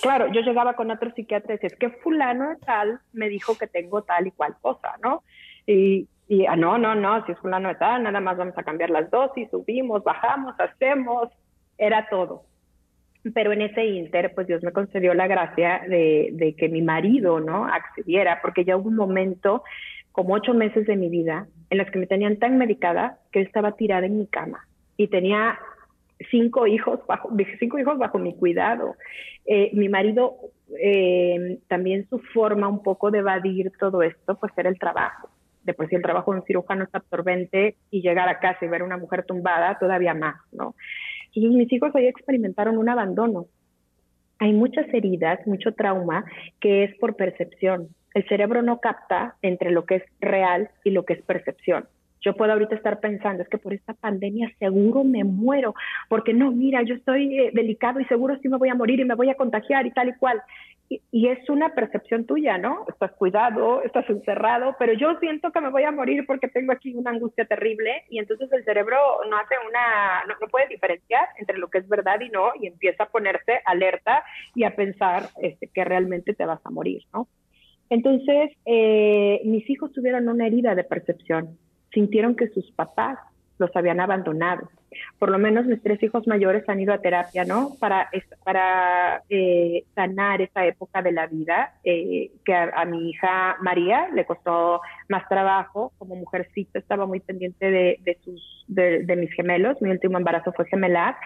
Claro, yo llegaba con otros psiquiatras y es que fulano tal me dijo que tengo tal y cual cosa, ¿no? Y Y ah, no, no, no, si es fulano de tal, nada más vamos a cambiar las dosis, subimos, bajamos, hacemos, era todo. Pero en ese inter, pues Dios me concedió la gracia de, de que mi marido, ¿no? Accediera, porque ya hubo un momento, como ocho meses de mi vida, en los que me tenían tan medicada que estaba tirada en mi cama y tenía cinco hijos bajo, cinco hijos bajo mi cuidado. Eh, mi marido eh, también su forma un poco de evadir todo esto, pues era el trabajo. Por sí el trabajo de un cirujano es absorbente y llegar a casa y ver a una mujer tumbada todavía más, ¿no? Mis hijos ahí experimentaron un abandono. Hay muchas heridas, mucho trauma que es por percepción. El cerebro no capta entre lo que es real y lo que es percepción. Yo puedo ahorita estar pensando, es que por esta pandemia seguro me muero, porque no, mira, yo estoy eh, delicado y seguro sí me voy a morir y me voy a contagiar y tal y cual. Y, es una percepción tuya, ¿no? Estás cuidado, estás encerrado, pero yo siento que me voy a morir porque tengo aquí una angustia terrible y entonces el cerebro no hace una, no, puede diferenciar entre lo que es verdad y no y empieza a ponerse alerta y a pensar este, que realmente te vas a morir, ¿no? Entonces, eh, mis hijos tuvieron una herida de percepción sintieron que sus papás los habían abandonado. Por lo menos mis tres hijos mayores han ido a terapia, ¿no? Para, para eh, sanar esa época de la vida eh, que a, mi hija María le costó más trabajo. Como mujercita estaba muy pendiente de, sus, de, mis gemelos. Mi último embarazo fue gemelar.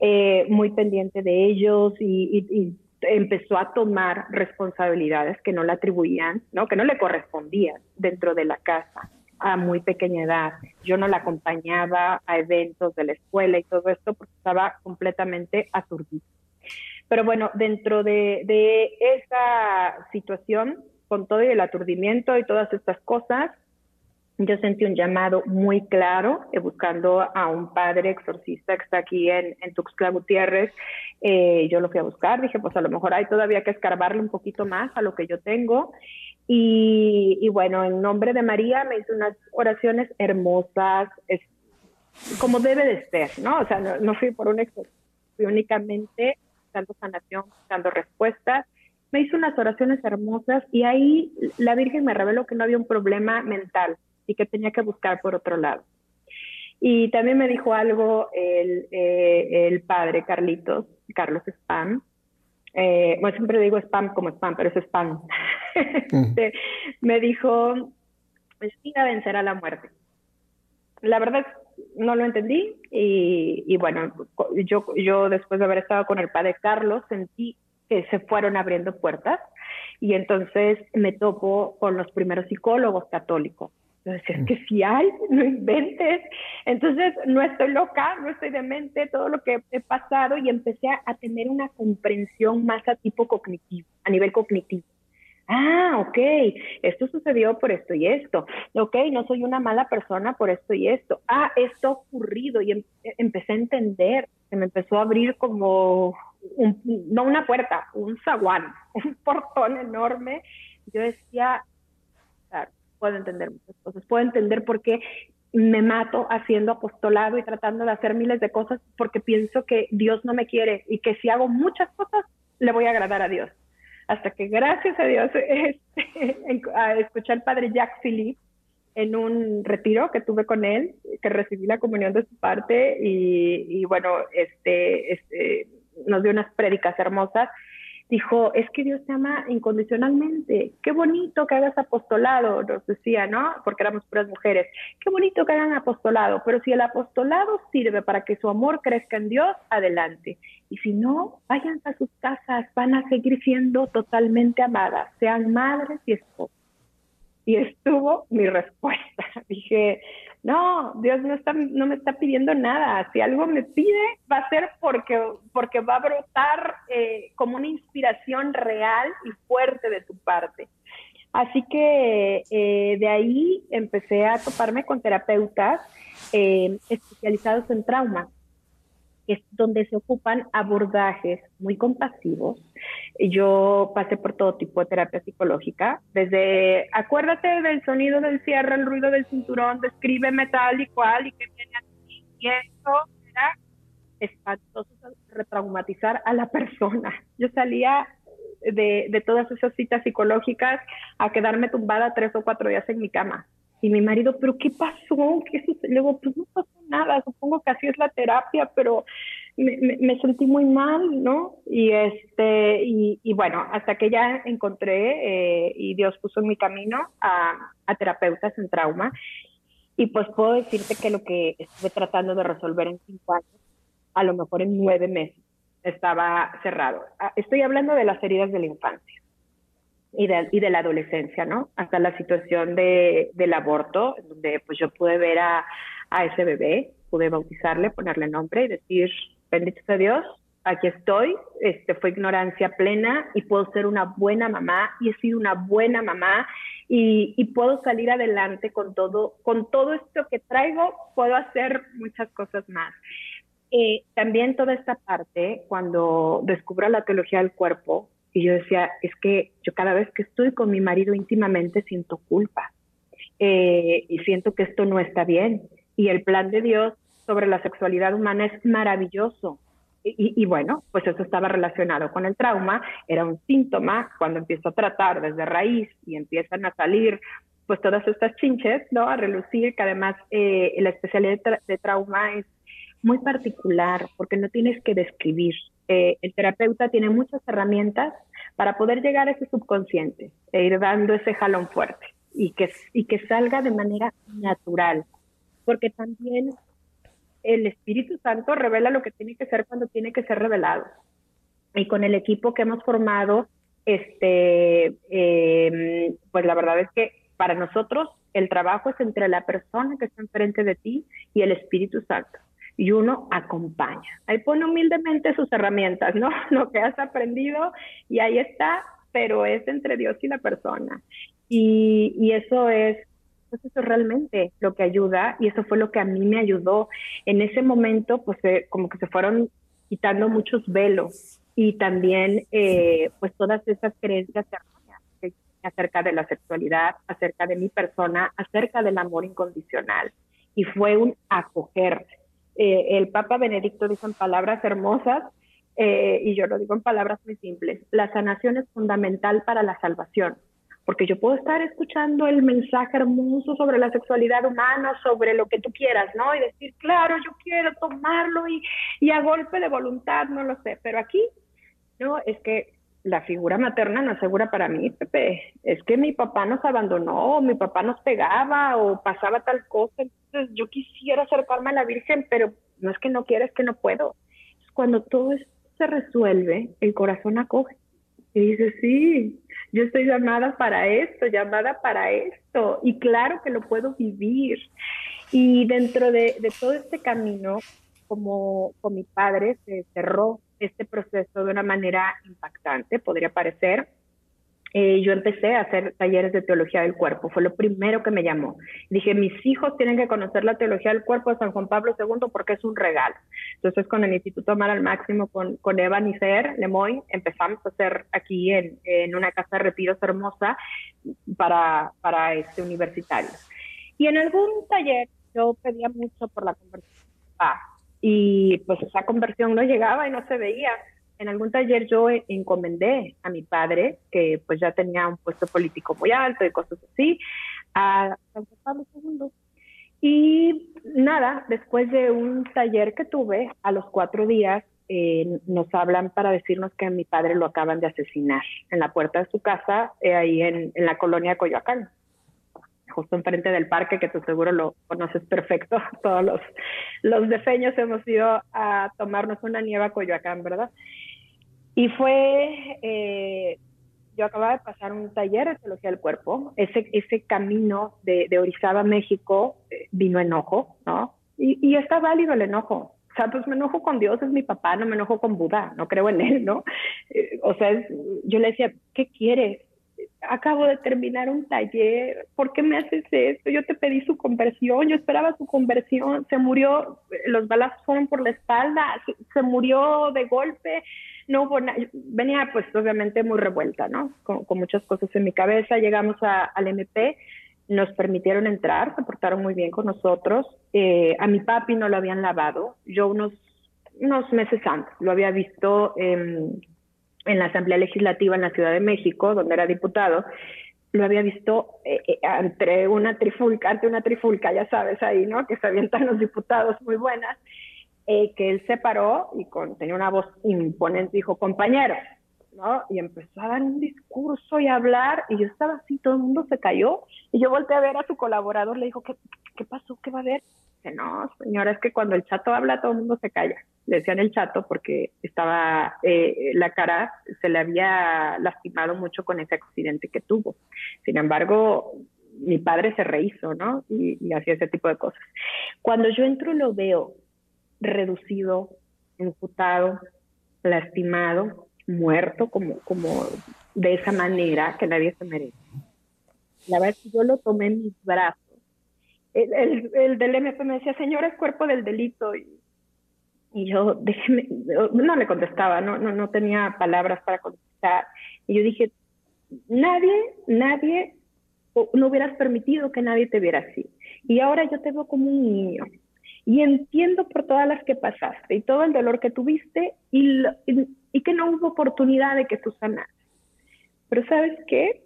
Eh, muy pendiente de ellos y empezó a tomar responsabilidades que no le atribuían, ¿no? que no le correspondían dentro de la casa a muy pequeña edad. Yo no la acompañaba a eventos de la escuela y todo esto porque estaba completamente aturdida. Pero bueno, dentro de, esa situación, con todo el aturdimiento y todas estas cosas, yo sentí un llamado muy claro, eh, buscando a un padre exorcista que está aquí en, en Tuxtla Gutiérrez. Eh, yo lo fui a buscar, dije, pues a lo mejor hay todavía que escarbarle un poquito más a lo que yo tengo. Y, bueno, en nombre de María me hizo unas oraciones hermosas, como debe de ser, ¿no? O sea, no, fui por un fui únicamente buscando sanación, buscando respuestas. Me hizo unas oraciones hermosas y ahí la Virgen me reveló que no había un problema mental y que tenía que buscar por otro lado. Y también me dijo algo el, eh, el padre Carlitos, Carlos Spam, eh, bueno, siempre digo spam como spam, pero es spam. Este, me dijo, pues a vencer a la muerte. La verdad no lo entendí y, y, bueno, yo, yo después de haber estado con el padre Carlos sentí que se fueron abriendo puertas y entonces me topo con los primeros psicólogos católicos decía, es que si hay, no inventes. Entonces, no estoy loca, no estoy demente, todo lo que he pasado y empecé a, tener una comprensión más a tipo cognitivo, a nivel cognitivo. Ah, ok, esto sucedió por esto y esto. Ok, no soy una mala persona por esto y esto. Ah, esto ha ocurrido y em, empecé a entender, se me empezó a abrir como, no una puerta, un zaguán, un portón enorme. Yo decía, puedo entender muchas cosas, puedo entender por qué me mato haciendo apostolado y tratando de hacer miles de cosas porque pienso que Dios no me quiere y que si hago muchas cosas le voy a agradar a Dios. Hasta que gracias a Dios este, a escuchar al padre Jack Philippe en un retiro que tuve con él, que recibí la comunión de su parte y, bueno, este, este, nos dio unas prédicas hermosas dijo, es que Dios te ama incondicionalmente, qué bonito que hagas apostolado, nos decía, ¿no? Porque éramos puras mujeres, qué bonito que hagan apostolado, pero si el apostolado sirve para que su amor crezca en Dios, adelante. Y si no, vayan a sus casas, van a seguir siendo totalmente amadas, sean madres y esposas. Y estuvo mi respuesta. Dije, no, Dios no, está, no me está pidiendo nada. Si algo me pide, va a ser porque, porque va a brotar eh, como una inspiración real y fuerte de tu parte. Así que eh, de ahí empecé a toparme con terapeutas eh, especializados en trauma es donde se ocupan abordajes muy compasivos. Yo pasé por todo tipo de terapia psicológica, desde acuérdate del sonido del cierre, el ruido del cinturón, descríbeme tal y cual y que viene así. Y eso era espantoso retraumatizar a la persona. Yo salía de, de todas esas citas psicológicas a quedarme tumbada tres o cuatro días en mi cama Y mi marido, ¿pero qué pasó? ¿Qué sucedió? Pues no pasó nada, supongo que así es la terapia, pero me, sentí muy mal, ¿no? Y, este, y, bueno, hasta que ya encontré eh, y Dios puso en mi camino a, a terapeutas en trauma. Y pues puedo decirte que lo que estuve tratando de resolver en cinco años, a lo mejor en nueve meses, estaba cerrado. Ah, estoy hablando de las heridas de la infancia y de, y de la adolescencia, ¿no? Hasta la situación de, del aborto, donde pues yo pude ver a, a ese bebé, pude bautizarle, ponerle nombre y decir, bendito sea Dios, aquí estoy, este, fue ignorancia plena y puedo ser una buena mamá y he sido una buena mamá y, puedo salir adelante con todo, con todo esto que traigo, puedo hacer muchas cosas más. Eh, también toda esta parte, cuando descubro la teología del cuerpo, y yo decía, es que yo cada vez que estoy con mi marido íntimamente siento culpa eh, y siento que esto no está bien. Y el plan de Dios sobre la sexualidad humana es maravilloso. Y, y, bueno, pues eso estaba relacionado con el trauma, era un síntoma cuando empiezo a tratar desde raíz y empiezan a salir pues todas estas chinches, ¿no? A relucir, que además eh, la especialidad de trauma es muy particular porque no tienes que describir. Eh, el terapeuta tiene muchas herramientas para poder llegar a ese subconsciente e ir dando ese jalón fuerte y que, y que salga de manera natural, porque también el Espíritu Santo revela lo que tiene que ser cuando tiene que ser revelado. Y con el equipo que hemos formado, este, em, pues la verdad es que para nosotros el trabajo es entre la persona que está enfrente de ti y el Espíritu Santo y uno acompaña. Ahí pone humildemente sus herramientas, ¿no? Lo que has aprendido y ahí está, pero es entre Dios y la persona. Y, y eso es, pues eso es realmente lo que ayuda y eso fue lo que a mí me ayudó. En ese momento, pues como que se fueron quitando muchos velos y también, eh, pues todas esas creencias acerca de la sexualidad, acerca de mi persona, acerca del amor incondicional. Y fue un acoger, eh, el Papa Benedicto dice en palabras hermosas, eh, y yo lo digo en palabras muy simples, la sanación es fundamental para la salvación, porque yo puedo estar escuchando el mensaje hermoso sobre la sexualidad humana, sobre lo que tú quieras, ¿no? Y decir, claro, yo quiero tomarlo y a golpe de voluntad, no lo sé, pero aquí, no, es que la figura materna no es segura para mí, Pepe. Es que mi papá nos abandonó, mi papá nos pegaba o pasaba tal cosa. Entonces yo quisiera acercarme a la Virgen, pero no es que no quiera, es que no puedo. Cuando todo se resuelve, el corazón acoge y dice, sí, yo estoy llamada para esto, llamada para esto. Y claro que lo puedo vivir. Y dentro de, de todo este camino, como con mi padre, se cerró este proceso de una manera impactante, podría parecer. Eh, yo empecé a hacer talleres de teología del cuerpo, fue lo primero que me llamó. Dije, mis hijos tienen que conocer la teología del cuerpo de San Juan Pablo II porque es un regalo. Entonces, con el Instituto Amar al Máximo, con, con Eva Nicer Lemoy, empezamos a hacer aquí en, en una casa de retiros hermosa para, para este universitario. Y en algún taller yo pedía mucho por la conversación y pues esa conversión no llegaba y no se veía. En algún taller yo encomendé a mi padre, que pues ya tenía un puesto político muy alto y cosas así, a San Pablo II. Y nada, después de un taller que tuve, a los cuatro días eh, nos hablan para decirnos que a mi padre lo acaban de asesinar en la puerta de su casa, eh, ahí en, la colonia Coyoacán justo enfrente del parque, que tú seguro lo conoces perfecto. Todos los, los defeños hemos ido a tomarnos una nieva a Coyoacán, ¿verdad? Y fue, eh, yo acababa de pasar un taller de teología del cuerpo. Ese, ese camino de, de Orizaba, México, eh, vino enojo, ¿no? Y, y está válido el enojo. O sea, pues me enojo con Dios, es mi papá, no me enojo con Buda, no creo en él, ¿no? Eh, o sea, yo le decía, ¿qué quieres? Acabo de terminar un taller, ¿por qué me haces esto? Yo te pedí su conversión, yo esperaba su conversión, se murió, los balazos fueron por la espalda, se, murió de golpe, no hubo venía pues obviamente muy revuelta, ¿no? Con, muchas cosas en mi cabeza, llegamos al MP, nos permitieron entrar, se portaron muy bien con nosotros, eh, a mi papi no lo habían lavado, yo unos, unos meses antes lo había visto en la Asamblea Legislativa en la Ciudad de México, donde era diputado, lo había visto eh, eh, entre una trifulca, ante una trifulca, ya sabes ahí, ¿no? Que se avientan los diputados muy buenas, eh, que él se paró y con, tenía una voz imponente, dijo, compañeros, ¿no? Y empezó a dar un discurso y a hablar, y yo estaba así, todo el mundo se cayó, y yo volteé a ver a su colaborador, le dijo, ¿qué, qué pasó? ¿Qué va a haber? Dice, no, señora, es que cuando el chato habla, todo el mundo se calla le decían el chato porque estaba, eh, la cara se le había lastimado mucho con ese accidente que tuvo. Sin embargo, mi padre se rehizo, ¿no? Y, hacía ese tipo de cosas. Cuando yo entro lo veo reducido, imputado, lastimado, muerto, como, como de esa manera que nadie se merece. La verdad es que yo lo tomé en mis brazos. El, el, el del MP me decía, señora, es cuerpo del delito. Y y yo, déjeme, no le contestaba, no, no, no tenía palabras para contestar. Y yo dije, nadie, nadie, no hubieras permitido que nadie te viera así. Y ahora yo te veo como un niño. Y entiendo por todas las que pasaste y todo el dolor que tuviste y, y, que no hubo oportunidad de que tú sanaras. Pero ¿sabes qué?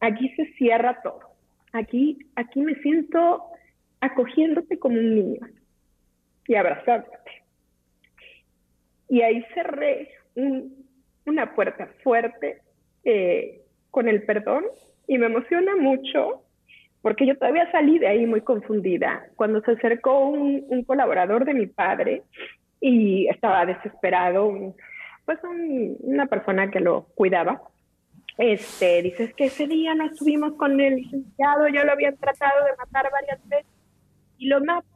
Aquí se cierra todo. Aquí, aquí me siento acogiéndote como un niño y abrazándote. Y ahí cerré una puerta fuerte eh, con el perdón y me emociona mucho porque yo todavía salí de ahí muy confundida. Cuando se acercó un, colaborador de mi padre y estaba desesperado, pues una persona que lo cuidaba, este, dices que ese día no estuvimos con el licenciado, ya lo habían tratado de matar varias veces y lo mató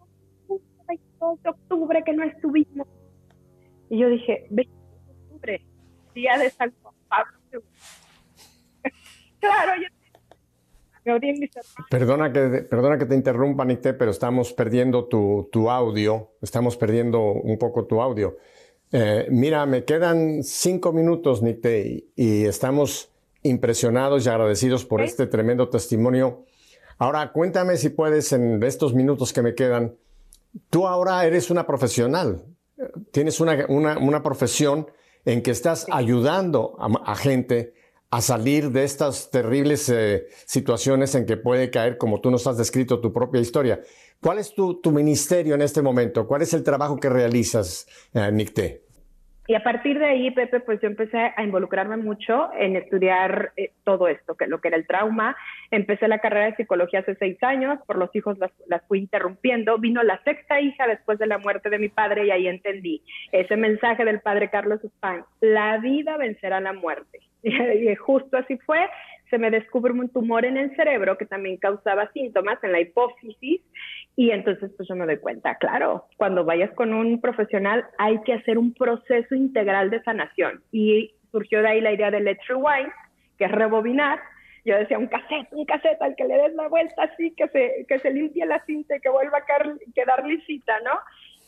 el 22 de octubre que no estuvimos. Y yo dije, 20 de octubre, día de San Juan Pablo claro, yo Perdona que, perdona que te interrumpa, Nicté, pero estamos perdiendo tu, tu, audio. Estamos perdiendo un poco tu audio. Eh, mira, me quedan cinco minutos, Nicté, y estamos impresionados y agradecidos por este tremendo testimonio. Ahora, cuéntame si puedes, en estos minutos que me quedan, tú ahora eres una profesional, tienes una, una, una profesión en que estás ayudando a, gente a salir de estas terribles eh, situaciones en que puede caer, como tú nos has descrito tu propia historia. ¿Cuál es tu, tu ministerio en este momento? ¿Cuál es el trabajo que realizas, eh, Nicté? Y a partir de ahí, Pepe, pues yo empecé a involucrarme mucho en estudiar eh, todo esto, que lo que era el trauma. Empecé la carrera de psicología hace seis años, por los hijos las, las, fui interrumpiendo. Vino la sexta hija después de la muerte de mi padre y ahí entendí ese mensaje del padre Carlos Spain, la vida vencerá la muerte. Y justo así fue, se me descubrió un tumor en el cerebro que también causaba síntomas en la hipófisis y entonces pues yo me doy cuenta, claro, cuando vayas con un profesional hay que hacer un proceso integral de sanación y surgió de ahí la idea de Let's Rewind, que es rebobinar. Yo decía, un cassette, un cassette al que le des la vuelta así, que se, que se limpie la cinta y que vuelva a quedar lisita, ¿no?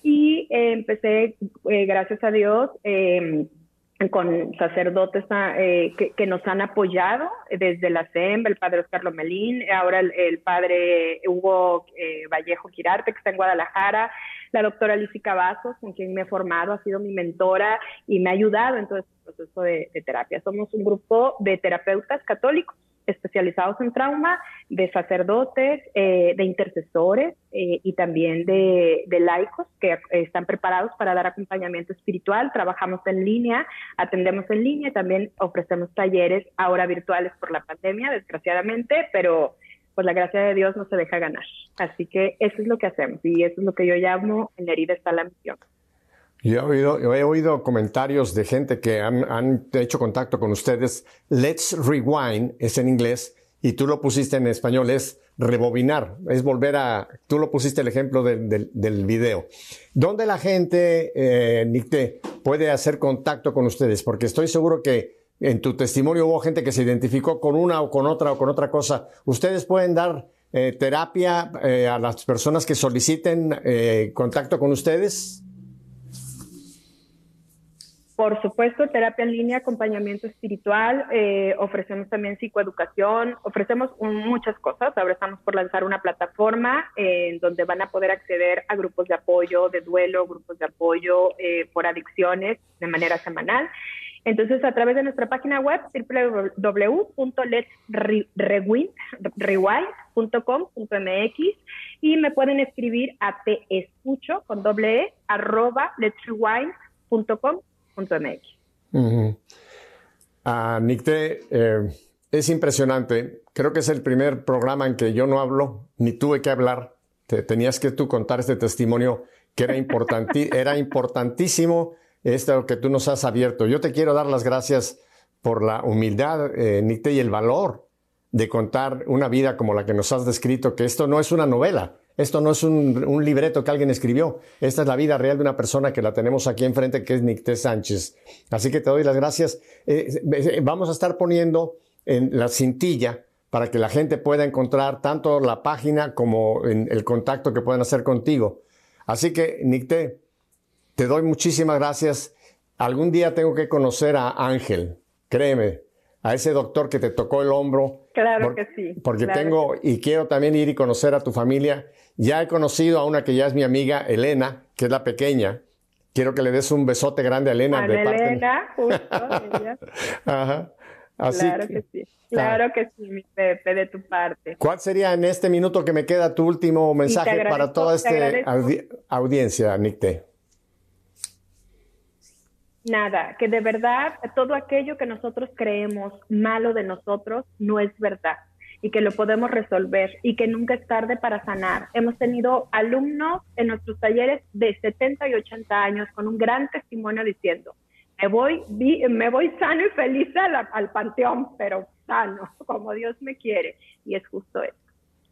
Y eh, empecé, eh, gracias a Dios, eh, con sacerdotes ah, eh, que, nos han apoyado desde la SEM, el padre Oscar Lomelín, ahora el, padre Hugo eh, Vallejo Girarte, que está en Guadalajara, la doctora Alicia Cavazos, con quien me he formado, ha sido mi mentora y me ha ayudado en todo este proceso de terapia. Somos un grupo de terapeutas católicos especializados en trauma, de sacerdotes, eh, de intercesores eh, y también de, laicos que están preparados para dar acompañamiento espiritual. Trabajamos en línea, atendemos en línea y también ofrecemos talleres ahora virtuales por la pandemia, desgraciadamente, pero pues la gracia de Dios no se deja ganar. Así que eso es lo que hacemos y eso es lo que yo llamo en la herida está la misión. Yo he oído, he oído comentarios de gente que han, hecho contacto con ustedes. Let's rewind es en inglés y tú lo pusiste en español, es rebobinar, es volver a, tú lo pusiste el ejemplo del, del, video. ¿Dónde la gente, eh, Nicte, puede hacer contacto con ustedes? Porque estoy seguro que en tu testimonio hubo gente que se identificó con una o con otra o con otra cosa. ¿Ustedes pueden dar eh, terapia eh, a las personas que soliciten eh, contacto con ustedes? Por supuesto, terapia en línea, acompañamiento espiritual, eh, ofrecemos también psicoeducación, ofrecemos muchas cosas. Ahora estamos por lanzar una plataforma en eh, donde van a poder acceder a grupos de apoyo de duelo, grupos de apoyo eh, por adicciones de manera semanal. Entonces, a través de nuestra página web, www.letsrewind.com.mx y me pueden escribir a escucho con doble e arroba Uh Nicté, eh, es impresionante. Creo que es el primer programa en que yo no hablo, ni tuve que hablar. Te, tenías que tú contar este testimonio que era, era importantísimo esto que tú nos has abierto. Yo te quiero dar las gracias por la humildad, eh, y el valor de contar una vida como la que nos has descrito, que esto no es una novela, esto no es un, libreto que alguien escribió, esta es la vida real de una persona que la tenemos aquí enfrente, que es Nicté Sánchez. Así que te doy las gracias. Eh, eh, vamos a estar poniendo en la cintilla para que la gente pueda encontrar tanto la página como en el contacto que puedan hacer contigo. Así que, Nicté, te doy muchísimas gracias. Algún día tengo que conocer a Ángel, créeme, a ese doctor que te tocó el hombro. Claro que sí. Porque tengo y quiero también ir y conocer a tu familia. Ya he conocido a una que ya es mi amiga, Elena, que es la pequeña. Quiero que le des un besote grande a Elena. A Elena, justo, Ajá. claro que, sí. Claro que sí, mi Pepe, de tu parte. ¿Cuál sería en este minuto que me queda tu último mensaje para toda esta audiencia, Nicte? Nada, que de verdad todo aquello que nosotros creemos malo de nosotros no es verdad y que lo podemos resolver y que nunca es tarde para sanar. Hemos tenido alumnos en nuestros talleres de 70 y 80 años con un gran testimonio diciendo, me voy, me voy sano y feliz al panteón, pero sano, como Dios me quiere. Y es justo eso.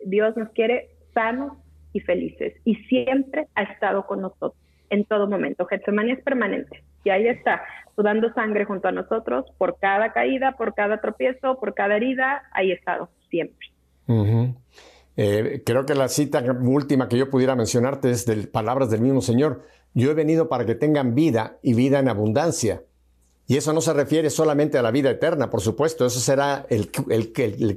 Dios nos quiere sanos y felices y siempre ha estado con nosotros en todo momento. Getsemani es permanente y ahí está, sudando sangre junto a nosotros por cada caída, por cada tropiezo, por cada herida, ahí estado siempre. Eh, creo que la cita última que yo pudiera mencionarte es de palabras del mismo Señor. Yo he venido para que tengan vida y vida en abundancia. Y eso no se refiere solamente a la vida eterna, por supuesto, eso será el, el,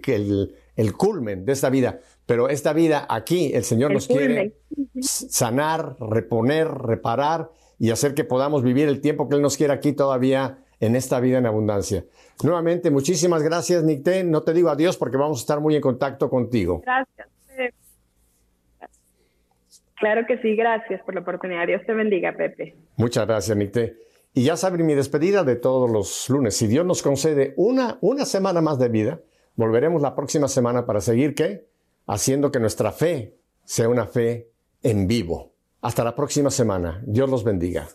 el, el culmen de esta vida. Pero esta vida aquí, el Señor nos quiere sanar, reponer, reparar y hacer que podamos vivir el tiempo que Él nos quiere aquí todavía en esta vida en abundancia. Nuevamente, muchísimas gracias, Nicté. No te digo adiós porque vamos a estar muy en contacto contigo. Gracias. Claro que sí, gracias por la oportunidad. Dios te bendiga, Pepe. Muchas gracias, Nicté. Y ya saben mi despedida de todos los lunes. Si Dios nos concede una, una semana más de vida, volveremos la próxima semana para seguir, ¿qué? Haciendo que nuestra fe sea una fe en vivo. Hasta la próxima semana. Dios los bendiga.